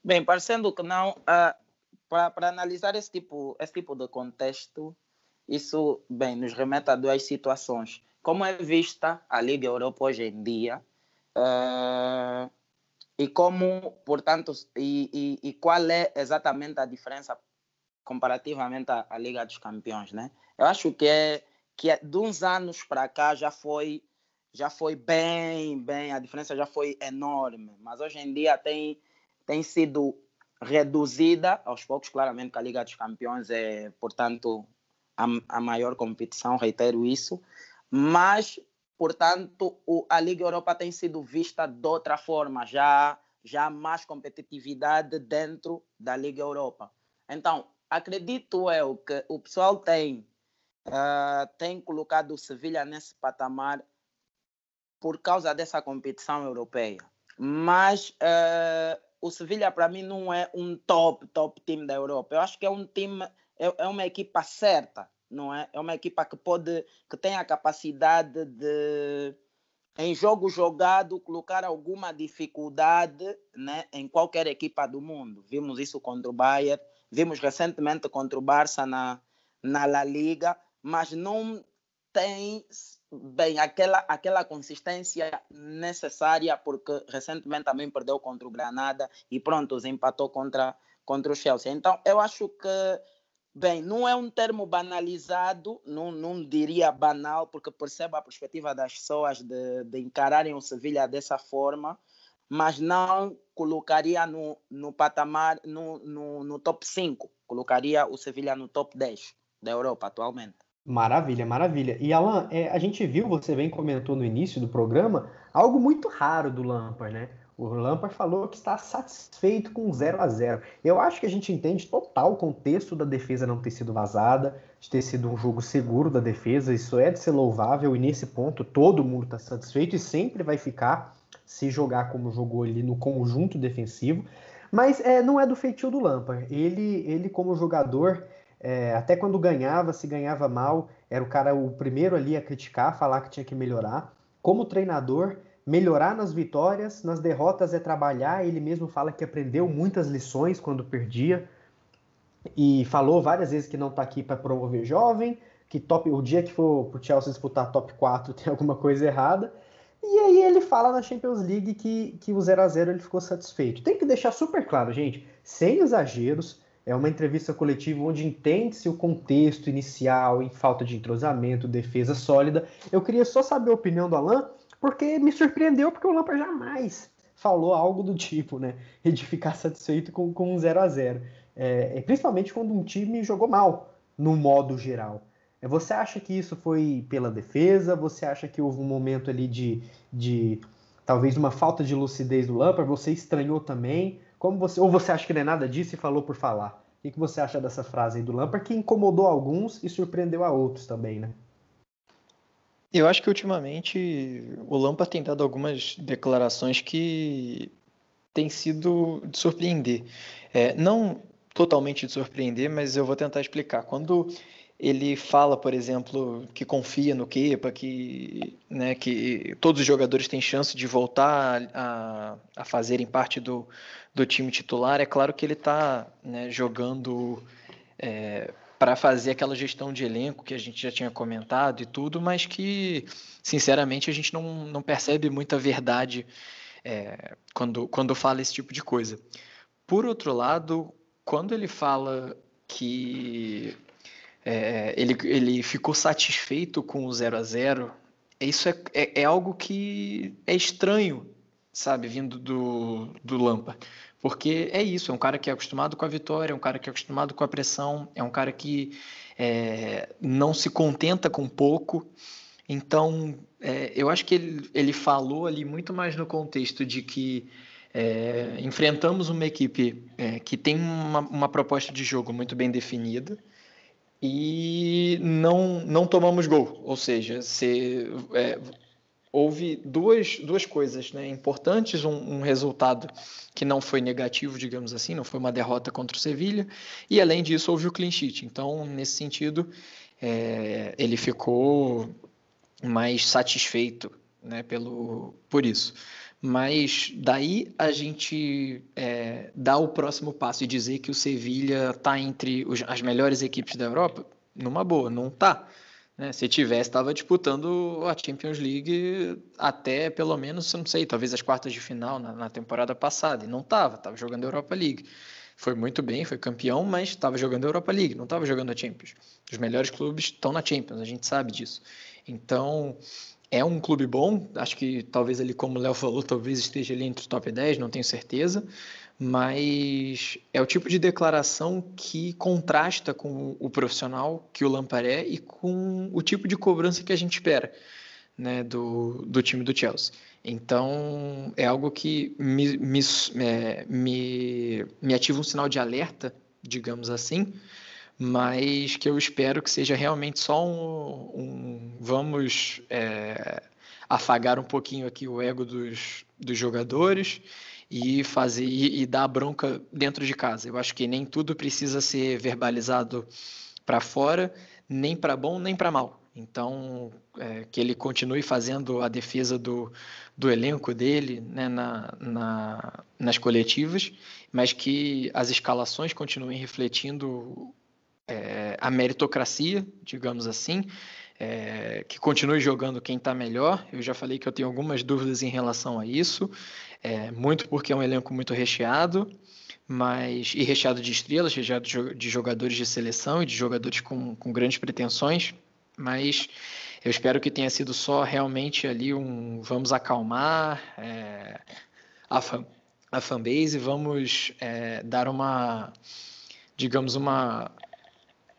Bem, parecendo que não, uh, para analisar esse tipo, esse tipo de contexto, isso, bem, nos remete a duas situações. Como é vista a Liga Europa hoje em dia, uh, e como, portanto, e, e, e qual é exatamente a diferença comparativamente à, à, Liga dos Campeões, né? Eu acho que é que é, de uns anos para cá já foi já foi bem, bem, a diferença já foi enorme, mas hoje em dia tem tem sido reduzida aos poucos, claramente que a Liga dos Campeões é, portanto, a, a maior competição, reitero isso, mas, portanto, o, a Liga Europa tem sido vista de outra forma, já já há mais competitividade dentro da Liga Europa. Então, acredito eu que o pessoal tem, uh, tem colocado o Sevilha nesse patamar por causa dessa competição europeia. Mas uh, o Sevilha, para mim, não é um top, top time da Europa. Eu acho que é um time, é, é uma equipa certa, não é? É uma equipa que pode, que tem a capacidade de em jogo jogado, colocar alguma dificuldade né, em qualquer equipa do mundo. Vimos isso contra o Bayern, Vimos recentemente contra o Barça na, na La Liga, mas não tem bem aquela, aquela consistência necessária, porque recentemente também perdeu contra o Granada e pronto, empatou contra, contra o Chelsea. Então, eu acho que, bem, não é um termo banalizado, não, não diria banal, porque percebo a perspectiva das pessoas de, de encararem o Sevilha dessa forma, mas não colocaria no, no patamar, no, no, no top 5. Colocaria o Sevilha no top 10 da Europa atualmente. Maravilha, maravilha. E Alan, é, a gente viu, você bem comentou no início do programa, algo muito raro do Lampard, né? O Lampard falou que está satisfeito com 0 a 0 Eu acho que a gente entende total o contexto da defesa não ter sido vazada, de ter sido um jogo seguro da defesa, isso é de ser louvável, e nesse ponto todo mundo está satisfeito e sempre vai ficar se jogar como jogou ali no conjunto defensivo. Mas é, não é do feitio do Lampard. Ele, ele como jogador, é, até quando ganhava, se ganhava mal, era o cara o primeiro ali a criticar, falar que tinha que melhorar. Como treinador, melhorar nas vitórias, nas derrotas é trabalhar. Ele mesmo fala que aprendeu muitas lições quando perdia. E falou várias vezes que não está aqui para promover jovem, que top, o dia que for para o Chelsea disputar top 4 tem alguma coisa errada. E aí ele fala na Champions League que, que o 0 a 0 ele ficou satisfeito. Tem que deixar super claro, gente, sem exageros, é uma entrevista coletiva onde entende-se o contexto inicial, em falta de entrosamento, defesa sólida. Eu queria só saber a opinião do Alan, porque me surpreendeu, porque o Lampard jamais falou algo do tipo, né? De ficar satisfeito com, com um 0 a 0 é, Principalmente quando um time jogou mal, no modo geral. É, você acha que isso foi pela defesa? Você acha que houve um momento ali de, de talvez uma falta de lucidez do Lampard? Você estranhou também? Como você, ou você acha que não é nada disso e falou por falar? O que você acha dessa frase aí do Lampard que incomodou alguns e surpreendeu a outros também, né? Eu acho que ultimamente o Lampard tem dado algumas declarações que têm sido de surpreender. É, não totalmente de surpreender, mas eu vou tentar explicar. Quando ele fala, por exemplo, que confia no Kepa, que, né, que todos os jogadores têm chance de voltar a, a fazerem parte do, do time titular. É claro que ele está né, jogando é, para fazer aquela gestão de elenco que a gente já tinha comentado e tudo, mas que, sinceramente, a gente não, não percebe muita verdade é, quando, quando fala esse tipo de coisa. Por outro lado, quando ele fala que é, ele, ele ficou satisfeito com o 0 a 0 isso é, é, é, algo que é estranho, sabe, vindo do, do Lampa. Porque é isso, é um cara que é acostumado com a vitória, é um cara que é acostumado com a pressão, é um cara que é, não se contenta com pouco. Então, é, eu acho que ele, ele falou ali muito mais no contexto de que é, enfrentamos uma equipe é, que tem uma, uma proposta de jogo muito bem definida, e não, não tomamos gol. Ou seja, se, é, houve duas, duas coisas né, importantes: um, um, resultado que não foi negativo, digamos assim, não foi uma derrota contra o Sevilha, e além disso, houve o clean sheet. Então, nesse sentido, é, ele ficou mais satisfeito né, pelo, por isso. Mas daí a gente é, dá o próximo passo e dizer que o Sevilha está entre os, as melhores equipes da Europa, numa boa, não está. Né? Se tivesse, estava disputando a Champions League até pelo menos, não sei, talvez as quartas de final na, na temporada passada. E não estava, estava jogando a Europa League. Foi muito bem, foi campeão, mas estava jogando a Europa League, não estava jogando a Champions. Os melhores clubes estão na Champions, a gente sabe disso. Então, é um clube bom, acho que talvez ali, como o Léo falou, talvez esteja ali entre os top 10, não tenho certeza, mas é o tipo de declaração que contrasta com o profissional que o Lampard é e com o tipo de cobrança que a gente espera né, do, do time do Chelsea. Então, é algo que me, me, é, me, me ativa um sinal de alerta, digamos assim, mas que eu espero que seja realmente só um, um vamos é, afagar um pouquinho aqui o ego dos, dos jogadores e fazer e, e dar bronca dentro de casa. Eu acho que nem tudo precisa ser verbalizado para fora, nem para bom nem para mal. Então, é, que ele continue fazendo a defesa do, do elenco dele né, na, na, nas coletivas, mas que as escalações continuem refletindo é, a meritocracia, digamos assim, é, que continue jogando quem está melhor. Eu já falei que eu tenho algumas dúvidas em relação a isso, é, muito porque é um elenco muito recheado, mas e recheado de estrelas, recheado de jogadores de seleção e de jogadores com, com grandes pretensões, mas eu espero que tenha sido só realmente ali um vamos acalmar é, a, fan, a fanbase, vamos é, dar uma, digamos, uma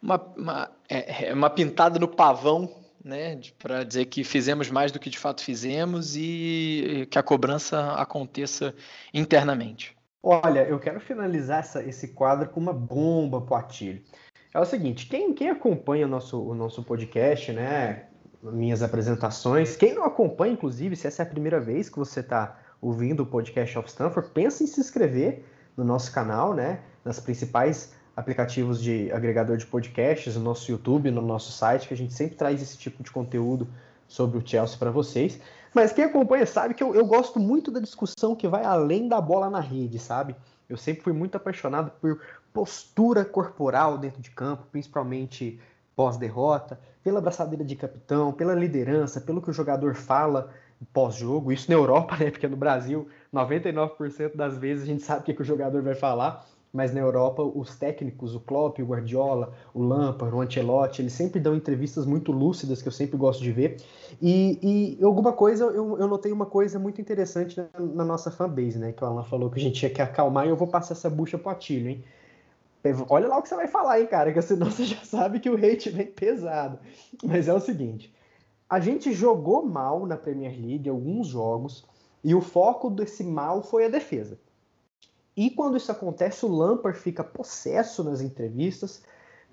uma, uma, é, é, uma pintada no pavão, né, para dizer que fizemos mais do que de fato fizemos e que a cobrança aconteça internamente. Olha, eu quero finalizar essa, esse quadro com uma bomba pro Atílio. É o seguinte, quem, quem acompanha o nosso, o nosso podcast, né, minhas apresentações, quem não acompanha, inclusive, se essa é a primeira vez que você está ouvindo o podcast of Stanford, pense em se inscrever no nosso canal, né, nas principais aplicativos de agregador de podcasts, no nosso YouTube, no nosso site, que a gente sempre traz esse tipo de conteúdo sobre o Chelsea para vocês. Mas quem acompanha sabe que eu, eu, gosto muito da discussão que vai além da bola na rede, sabe? Eu sempre fui muito apaixonado por postura corporal dentro de campo, principalmente pós-derrota, pela abraçadeira de capitão, pela liderança, pelo que o jogador fala pós-jogo. Isso na Europa, né? Porque no Brasil, 99% das vezes a gente sabe o que, que o jogador vai falar mas na Europa os técnicos, o Klopp, o Guardiola, o Lampard, o Ancelotti, eles sempre dão entrevistas muito lúcidas que eu sempre gosto de ver. E, e alguma coisa, eu, eu, notei uma coisa muito interessante na, na, nossa fanbase, né? Que o Alan falou que a gente tinha que acalmar e eu vou passar essa bucha pro Atílio, hein? Olha lá o que você vai falar, hein, cara, que senão você já sabe que o hate vem pesado. Mas é o seguinte, a gente jogou mal na Premier League alguns jogos e o foco desse mal foi a defesa. E quando isso acontece, o Lampard fica possesso nas entrevistas,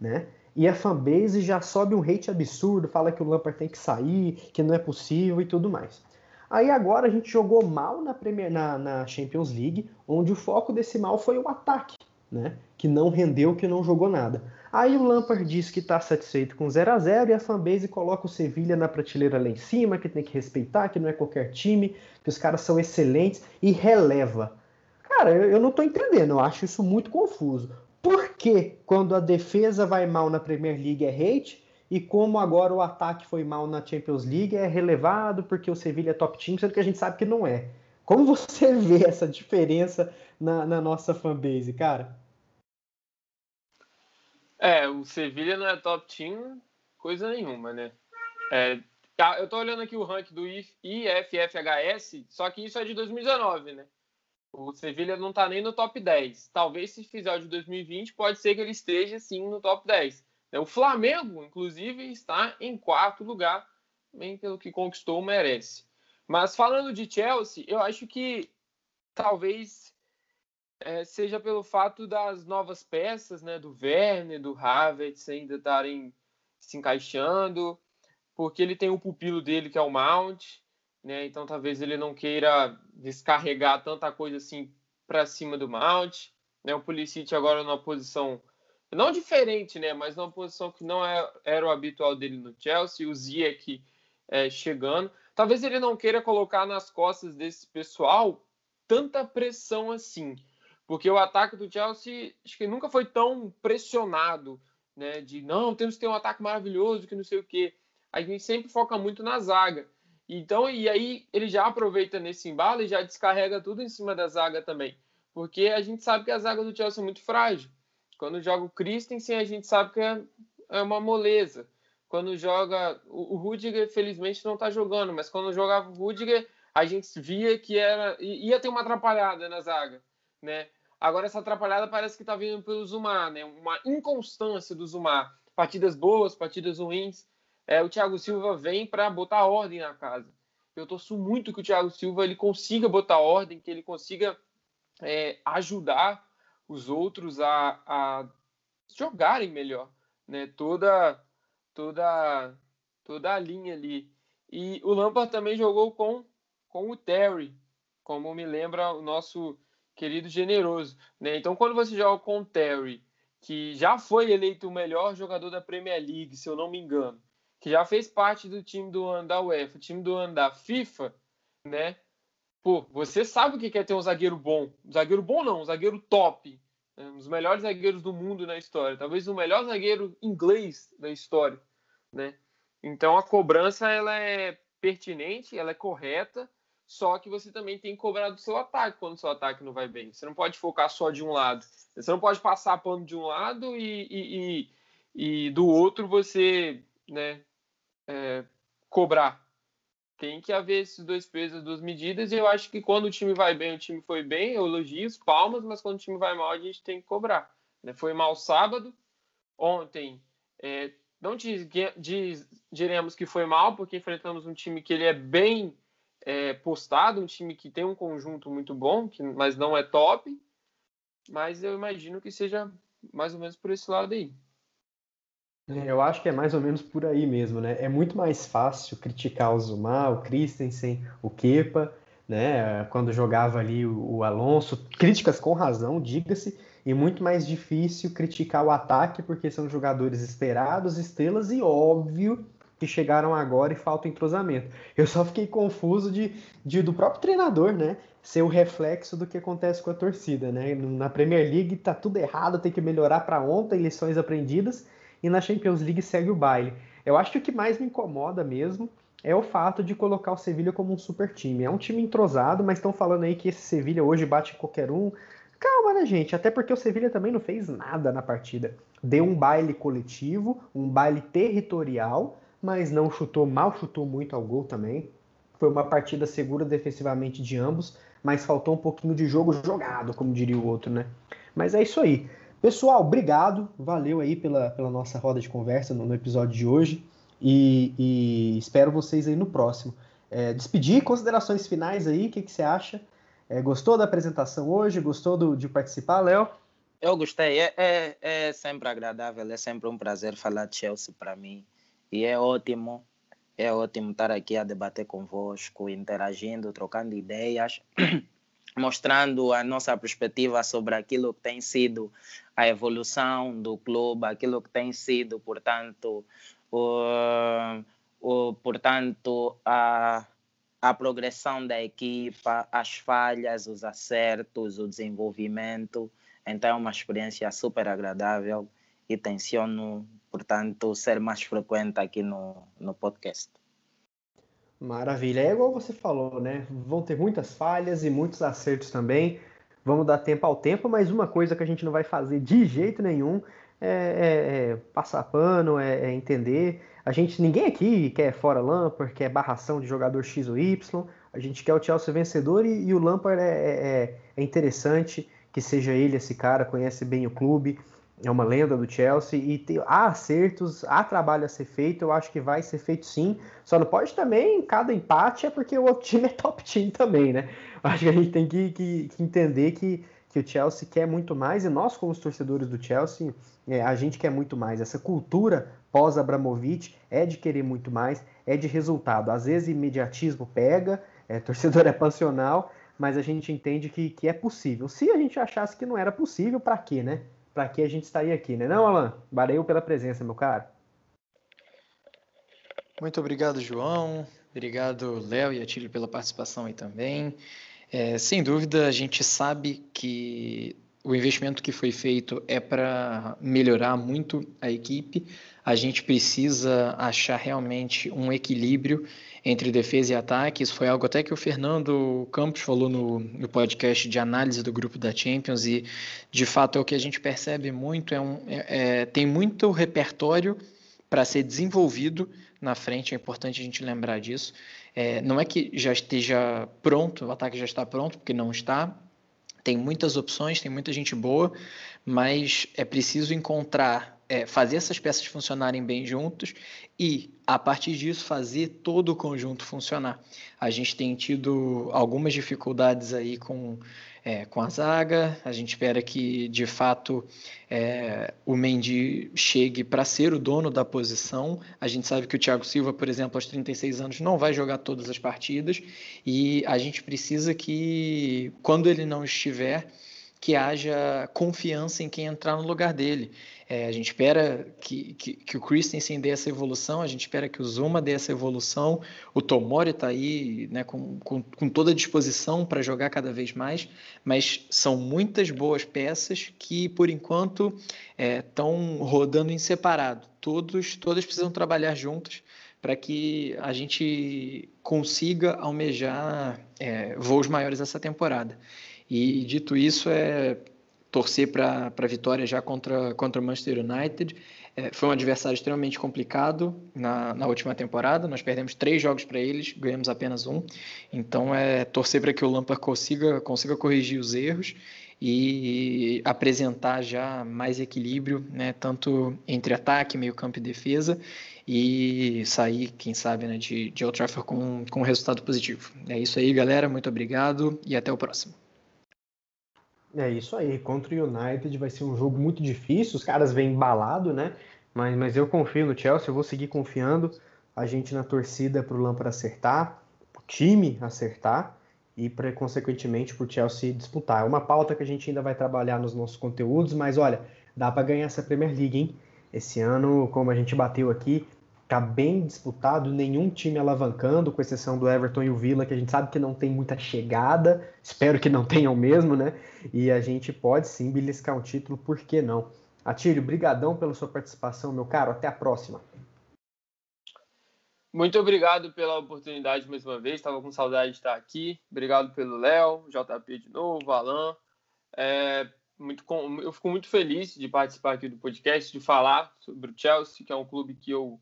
né? E a fanbase já sobe um hate absurdo, fala que o Lampard tem que sair, que não é possível e tudo mais. Aí agora a gente jogou mal na, Premier, na, na Champions League, onde o foco desse mal foi o ataque, né? Que não rendeu, que não jogou nada. Aí o Lampard diz que está satisfeito com 0 a 0 e a fanbase coloca o Sevilha na prateleira lá em cima, que tem que respeitar, que não é qualquer time, que os caras são excelentes e releva. Cara, eu, eu não estou entendendo, eu acho isso muito confuso. Por que quando a defesa vai mal na Premier League é hate e como agora o ataque foi mal na Champions League é relevado porque o Sevilha é top team, sendo que a gente sabe que não é. Como você vê essa diferença na, na nossa fanbase, cara? É, o Sevilha não é top team, coisa nenhuma, né? É, tá, eu tô olhando aqui o ranking do IFFHS, só que isso é de 2019, né? O Sevilha não tá nem no top 10. Talvez se fizer o de 2020, pode ser que ele esteja sim no top 10. É, o Flamengo, inclusive, está em quarto lugar, bem pelo que conquistou, merece. Mas falando de Chelsea, eu acho que talvez é, seja pelo fato das novas peças, né, do Werner, do Havertz ainda estarem se encaixando, porque ele tem o pupilo dele que é o Mount, né, então talvez ele não queira descarregar tanta coisa assim para cima do Mount, né, o Pulisic agora numa posição não diferente, né, mas numa posição que não é, era o habitual dele no Chelsea, o Ziyech é, chegando, talvez ele não queira colocar nas costas desse pessoal tanta pressão assim, porque o ataque do Chelsea acho que nunca foi tão pressionado, né? De não, temos que ter um ataque maravilhoso, que não sei o quê. A gente sempre foca muito na zaga. Então, e aí ele já aproveita nesse embalo e já descarrega tudo em cima da zaga também. Porque a gente sabe que a zaga do Chelsea é muito frágil. Quando joga o Christensen, a gente sabe que é, é uma moleza. Quando joga. O, Rudiger, felizmente, não está jogando, mas quando jogava o Rudiger, a gente via que era ia ter uma atrapalhada na zaga né? Agora essa atrapalhada parece que está vindo pelo Zumar, né? Uma inconstância do Zumar. Partidas boas, partidas ruins. É, o Thiago Silva vem para botar ordem na casa. Eu torço muito que o Thiago Silva ele consiga botar ordem, que ele consiga é, ajudar os outros a, a, jogarem melhor, né? Toda, toda, toda a linha ali. E o Lampard também jogou com, com o Terry, como me lembra o nosso querido generoso. Né? Então, quando você joga com o Terry, que já foi eleito o melhor jogador da Premier League, se eu não me engano, que já fez parte do time do ano da UEFA, time do ano da FIFA, né? Pô, você sabe o que é ter um zagueiro bom. Zagueiro bom não, um zagueiro top. Né? Um dos melhores zagueiros do mundo na história. Talvez o melhor zagueiro inglês da história, né? Então a cobrança ela é pertinente, ela é correta, só que você também tem que cobrar do seu ataque quando o seu ataque não vai bem. Você não pode focar só de um lado. Você não pode passar pano de um lado e, e, e, e do outro você né, é, cobrar. Tem que haver esses dois pesos, duas medidas, e eu acho que quando o time vai bem, o time foi bem, eu elogio os palmas, mas quando o time vai mal, a gente tem que cobrar. Né? Foi mal sábado, ontem é, não diremos que foi mal, porque enfrentamos um time que ele é bem é, postado, um time que tem um conjunto muito bom, que, mas não é top. Mas eu imagino que seja mais ou menos por esse lado aí. É, eu acho que é mais ou menos por aí mesmo, né? É muito mais fácil criticar o Zuma, o Christensen, o Kepa, né? Quando jogava ali o, Alonso, críticas com razão, diga-se, e muito mais difícil criticar o ataque porque são jogadores esperados, estrelas e óbvio que chegaram agora e falta entrosamento. Eu só fiquei confuso de, de, do próprio treinador, né? Ser o reflexo do que acontece com a torcida, né? Na Premier League tá tudo errado, tem que melhorar para ontem, lições aprendidas, e na Champions League segue o baile. Eu acho que o que mais me incomoda mesmo é o fato de colocar o Sevilha como um super time. É um time entrosado, mas estão falando aí que esse Sevilha hoje bate qualquer um. Calma, né, gente? Até porque o Sevilha também não fez nada na partida. Deu um baile coletivo, um baile territorial, mas não chutou mal, chutou muito ao gol também. Foi uma partida segura defensivamente de ambos, mas faltou um pouquinho de jogo jogado, como diria o outro, né? Mas é isso aí. Pessoal, obrigado, valeu aí pela, pela nossa roda de conversa no, no episódio de hoje e, e, espero vocês aí no próximo. É, despedir, considerações finais aí, o que, que você acha? É, gostou da apresentação hoje? Gostou do, de participar, Léo? Eu gostei, é, é, é sempre agradável, é sempre um prazer falar de Chelsea para mim. E é ótimo, é ótimo estar aqui a debater convosco, interagindo, trocando ideias, mostrando a nossa perspectiva sobre aquilo que tem sido a evolução do clube, aquilo que tem sido, portanto, o, o, portanto a, a progressão da equipa, as falhas, os acertos, o desenvolvimento. Então é uma experiência super agradável e tenciono, portanto, ser mais frequente aqui no, no podcast. Maravilha. É igual você falou, né? Vão ter muitas falhas e muitos acertos também. Vamos dar tempo ao tempo, mas uma coisa que a gente não vai fazer de jeito nenhum é, é, é passar pano, é, é, entender. A gente, ninguém aqui quer fora Lampard, quer barração de jogador X ou Y. A gente quer o Chelsea vencedor e, e o Lampard é, é, é interessante que seja ele esse cara, conhece bem o clube, é uma lenda do Chelsea e tem, há acertos, há trabalho a ser feito, eu acho que vai ser feito sim. Só não pode também, cada empate é porque o outro time é top team também, né? Acho que a gente tem que, que, que entender que, que o Chelsea quer muito mais e nós, como os torcedores do Chelsea, é, a gente quer muito mais. Essa cultura pós-Abramovich é de querer muito mais, é de resultado. Às vezes, imediatismo pega, é, torcedor é passional, mas a gente entende que, que é possível. Se a gente achasse que não era possível, para quê, né? Para que a gente estaria aqui, né? Não, Alan? Valeu pela presença, meu caro. Muito obrigado, João. Obrigado, Léo e Atílio, pela participação aí também. É, sem dúvida, a gente sabe que o investimento que foi feito é para melhorar muito a equipe. A gente precisa achar realmente um equilíbrio entre defesa e ataque. Isso foi algo até que o Fernando Campos falou no, no podcast de análise do grupo da Champions e, de fato, é o que a gente percebe muito. É um, é, é, tem muito repertório para ser desenvolvido na frente, é importante a gente lembrar disso. É, não é que já esteja pronto, o ataque já está pronto, porque não está. Tem muitas opções, tem muita gente boa, mas é preciso encontrar é, fazer essas peças funcionarem bem juntos e, a partir disso, fazer todo o conjunto funcionar. A gente tem tido algumas dificuldades aí com, é, com a zaga, a gente espera que, de fato, é, o Mendy chegue para ser o dono da posição. A gente sabe que o Thiago Silva, por exemplo, aos 36 anos, não vai jogar todas as partidas e a gente precisa que, quando ele não estiver, que haja confiança em quem entrar no lugar dele. É, a gente espera que, que, que, o Christensen dê essa evolução, a gente espera que o Zuma dê essa evolução, o Tomori está aí né, com, com, com, toda a disposição para jogar cada vez mais, mas são muitas boas peças que, por enquanto, estão é, rodando em separado. Todos, todas precisam trabalhar juntas para que a gente consiga almejar é, voos maiores essa temporada. E dito isso, é torcer para a vitória já contra, contra o Manchester United. É, foi um adversário extremamente complicado na, na última temporada. Nós perdemos três jogos para eles, ganhamos apenas um. Então é torcer para que o Lampard consiga, consiga corrigir os erros e apresentar já mais equilíbrio, né, tanto entre ataque, meio campo e defesa, e sair, quem sabe, né, de, de Old Trafford com, com um resultado positivo. É isso aí, galera. Muito obrigado e até o próximo. É isso aí, contra o United vai ser um jogo muito difícil, os caras vêm embalado, né? Mas, mas eu confio no Chelsea, eu vou seguir confiando. A gente na torcida para o Lampard acertar, o time acertar e, pra, consequentemente, para o Chelsea disputar. É uma pauta que a gente ainda vai trabalhar nos nossos conteúdos, mas olha, dá para ganhar essa Premier League, hein? Esse ano, como a gente bateu aqui, tá bem disputado, nenhum time alavancando, com exceção do Everton e o Villa, que a gente sabe que não tem muita chegada, espero que não tenham mesmo, né? E a gente pode sim beliscar um título, por que não? Atílio, brigadão pela sua participação, meu caro, até a próxima. Muito obrigado pela oportunidade mais uma vez, estava com saudade de estar aqui. Obrigado pelo Léo, JP de novo, Alan. É, muito, eu fico muito feliz de participar aqui do podcast, de falar sobre o Chelsea, que é um clube que eu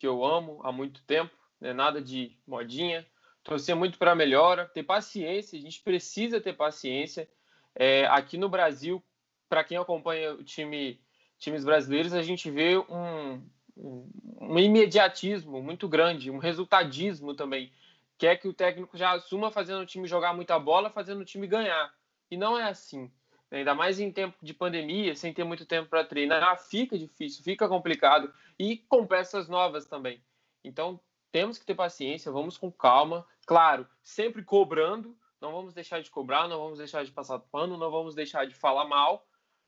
que eu amo há muito tempo, né? nada de modinha. Torcer muito para a melhora, ter paciência, a gente precisa ter paciência. É, aqui no Brasil, para quem acompanha o time, times brasileiros, a gente vê um, um, imediatismo muito grande, um resultadismo também. Quer que o técnico já assuma fazendo o time jogar muita bola, fazendo o time ganhar. E não é assim. Ainda mais em tempo de pandemia, sem ter muito tempo para treinar, fica difícil, fica complicado e com peças novas também. Então, temos que ter paciência, vamos com calma, claro, sempre cobrando, não vamos deixar de cobrar, não vamos deixar de passar pano, não vamos deixar de falar mal,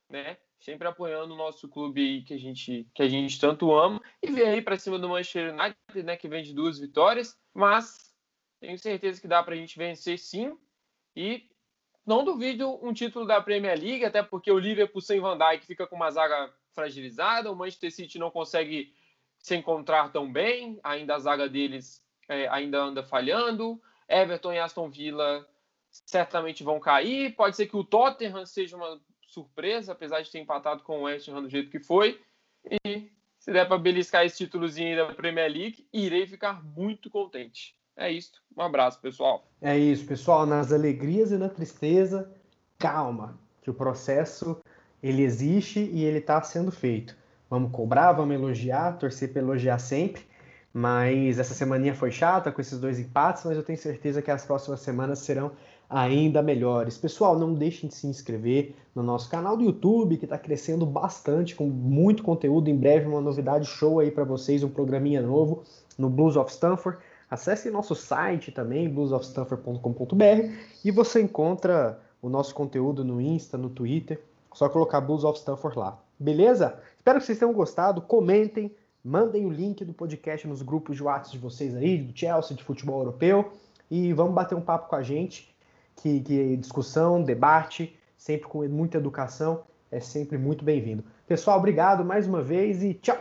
né? sempre apoiando o nosso clube que a gente, que a gente tanto ama, e vem aí para cima do Manchester United, né, que vem de duas vitórias, mas tenho certeza que dá para a gente vencer sim, e não duvido um título da Premier League, até porque o Liverpool sem Van Dijk fica com uma zaga fragilizada, o Manchester City não consegue se encontrar tão bem, ainda a zaga deles é, ainda anda falhando, Everton e Aston Villa certamente vão cair, pode ser que o Tottenham seja uma surpresa, apesar de ter empatado com o West Ham do jeito que foi. E se der para beliscar esse títulozinho da Premier League, irei ficar muito contente. É isso. Um abraço, pessoal. É isso, pessoal. Nas alegrias e na tristeza, calma, que o processo ele existe e ele está sendo feito. Vamos cobrar, vamos elogiar, torcer para elogiar sempre. Mas essa semaninha foi chata com esses dois empates, mas eu tenho certeza que as próximas semanas serão ainda melhores. Pessoal, não deixem de se inscrever no nosso canal do YouTube, que está crescendo bastante, com muito conteúdo. Em breve, uma novidade show aí para vocês, um programinha novo no Blues of Stanford. Acesse nosso site também, bluesofstanford.com.br, e você encontra o nosso conteúdo no Insta, no Twitter. Só colocar Blues of Stanford lá. Beleza? Espero que vocês tenham gostado. Comentem, mandem o link do podcast nos grupos de WhatsApp de vocês aí, do Chelsea, de futebol europeu. E vamos bater um papo com a gente que, que discussão, debate, sempre com muita educação, é sempre muito bem-vindo. Pessoal, obrigado mais uma vez e tchau!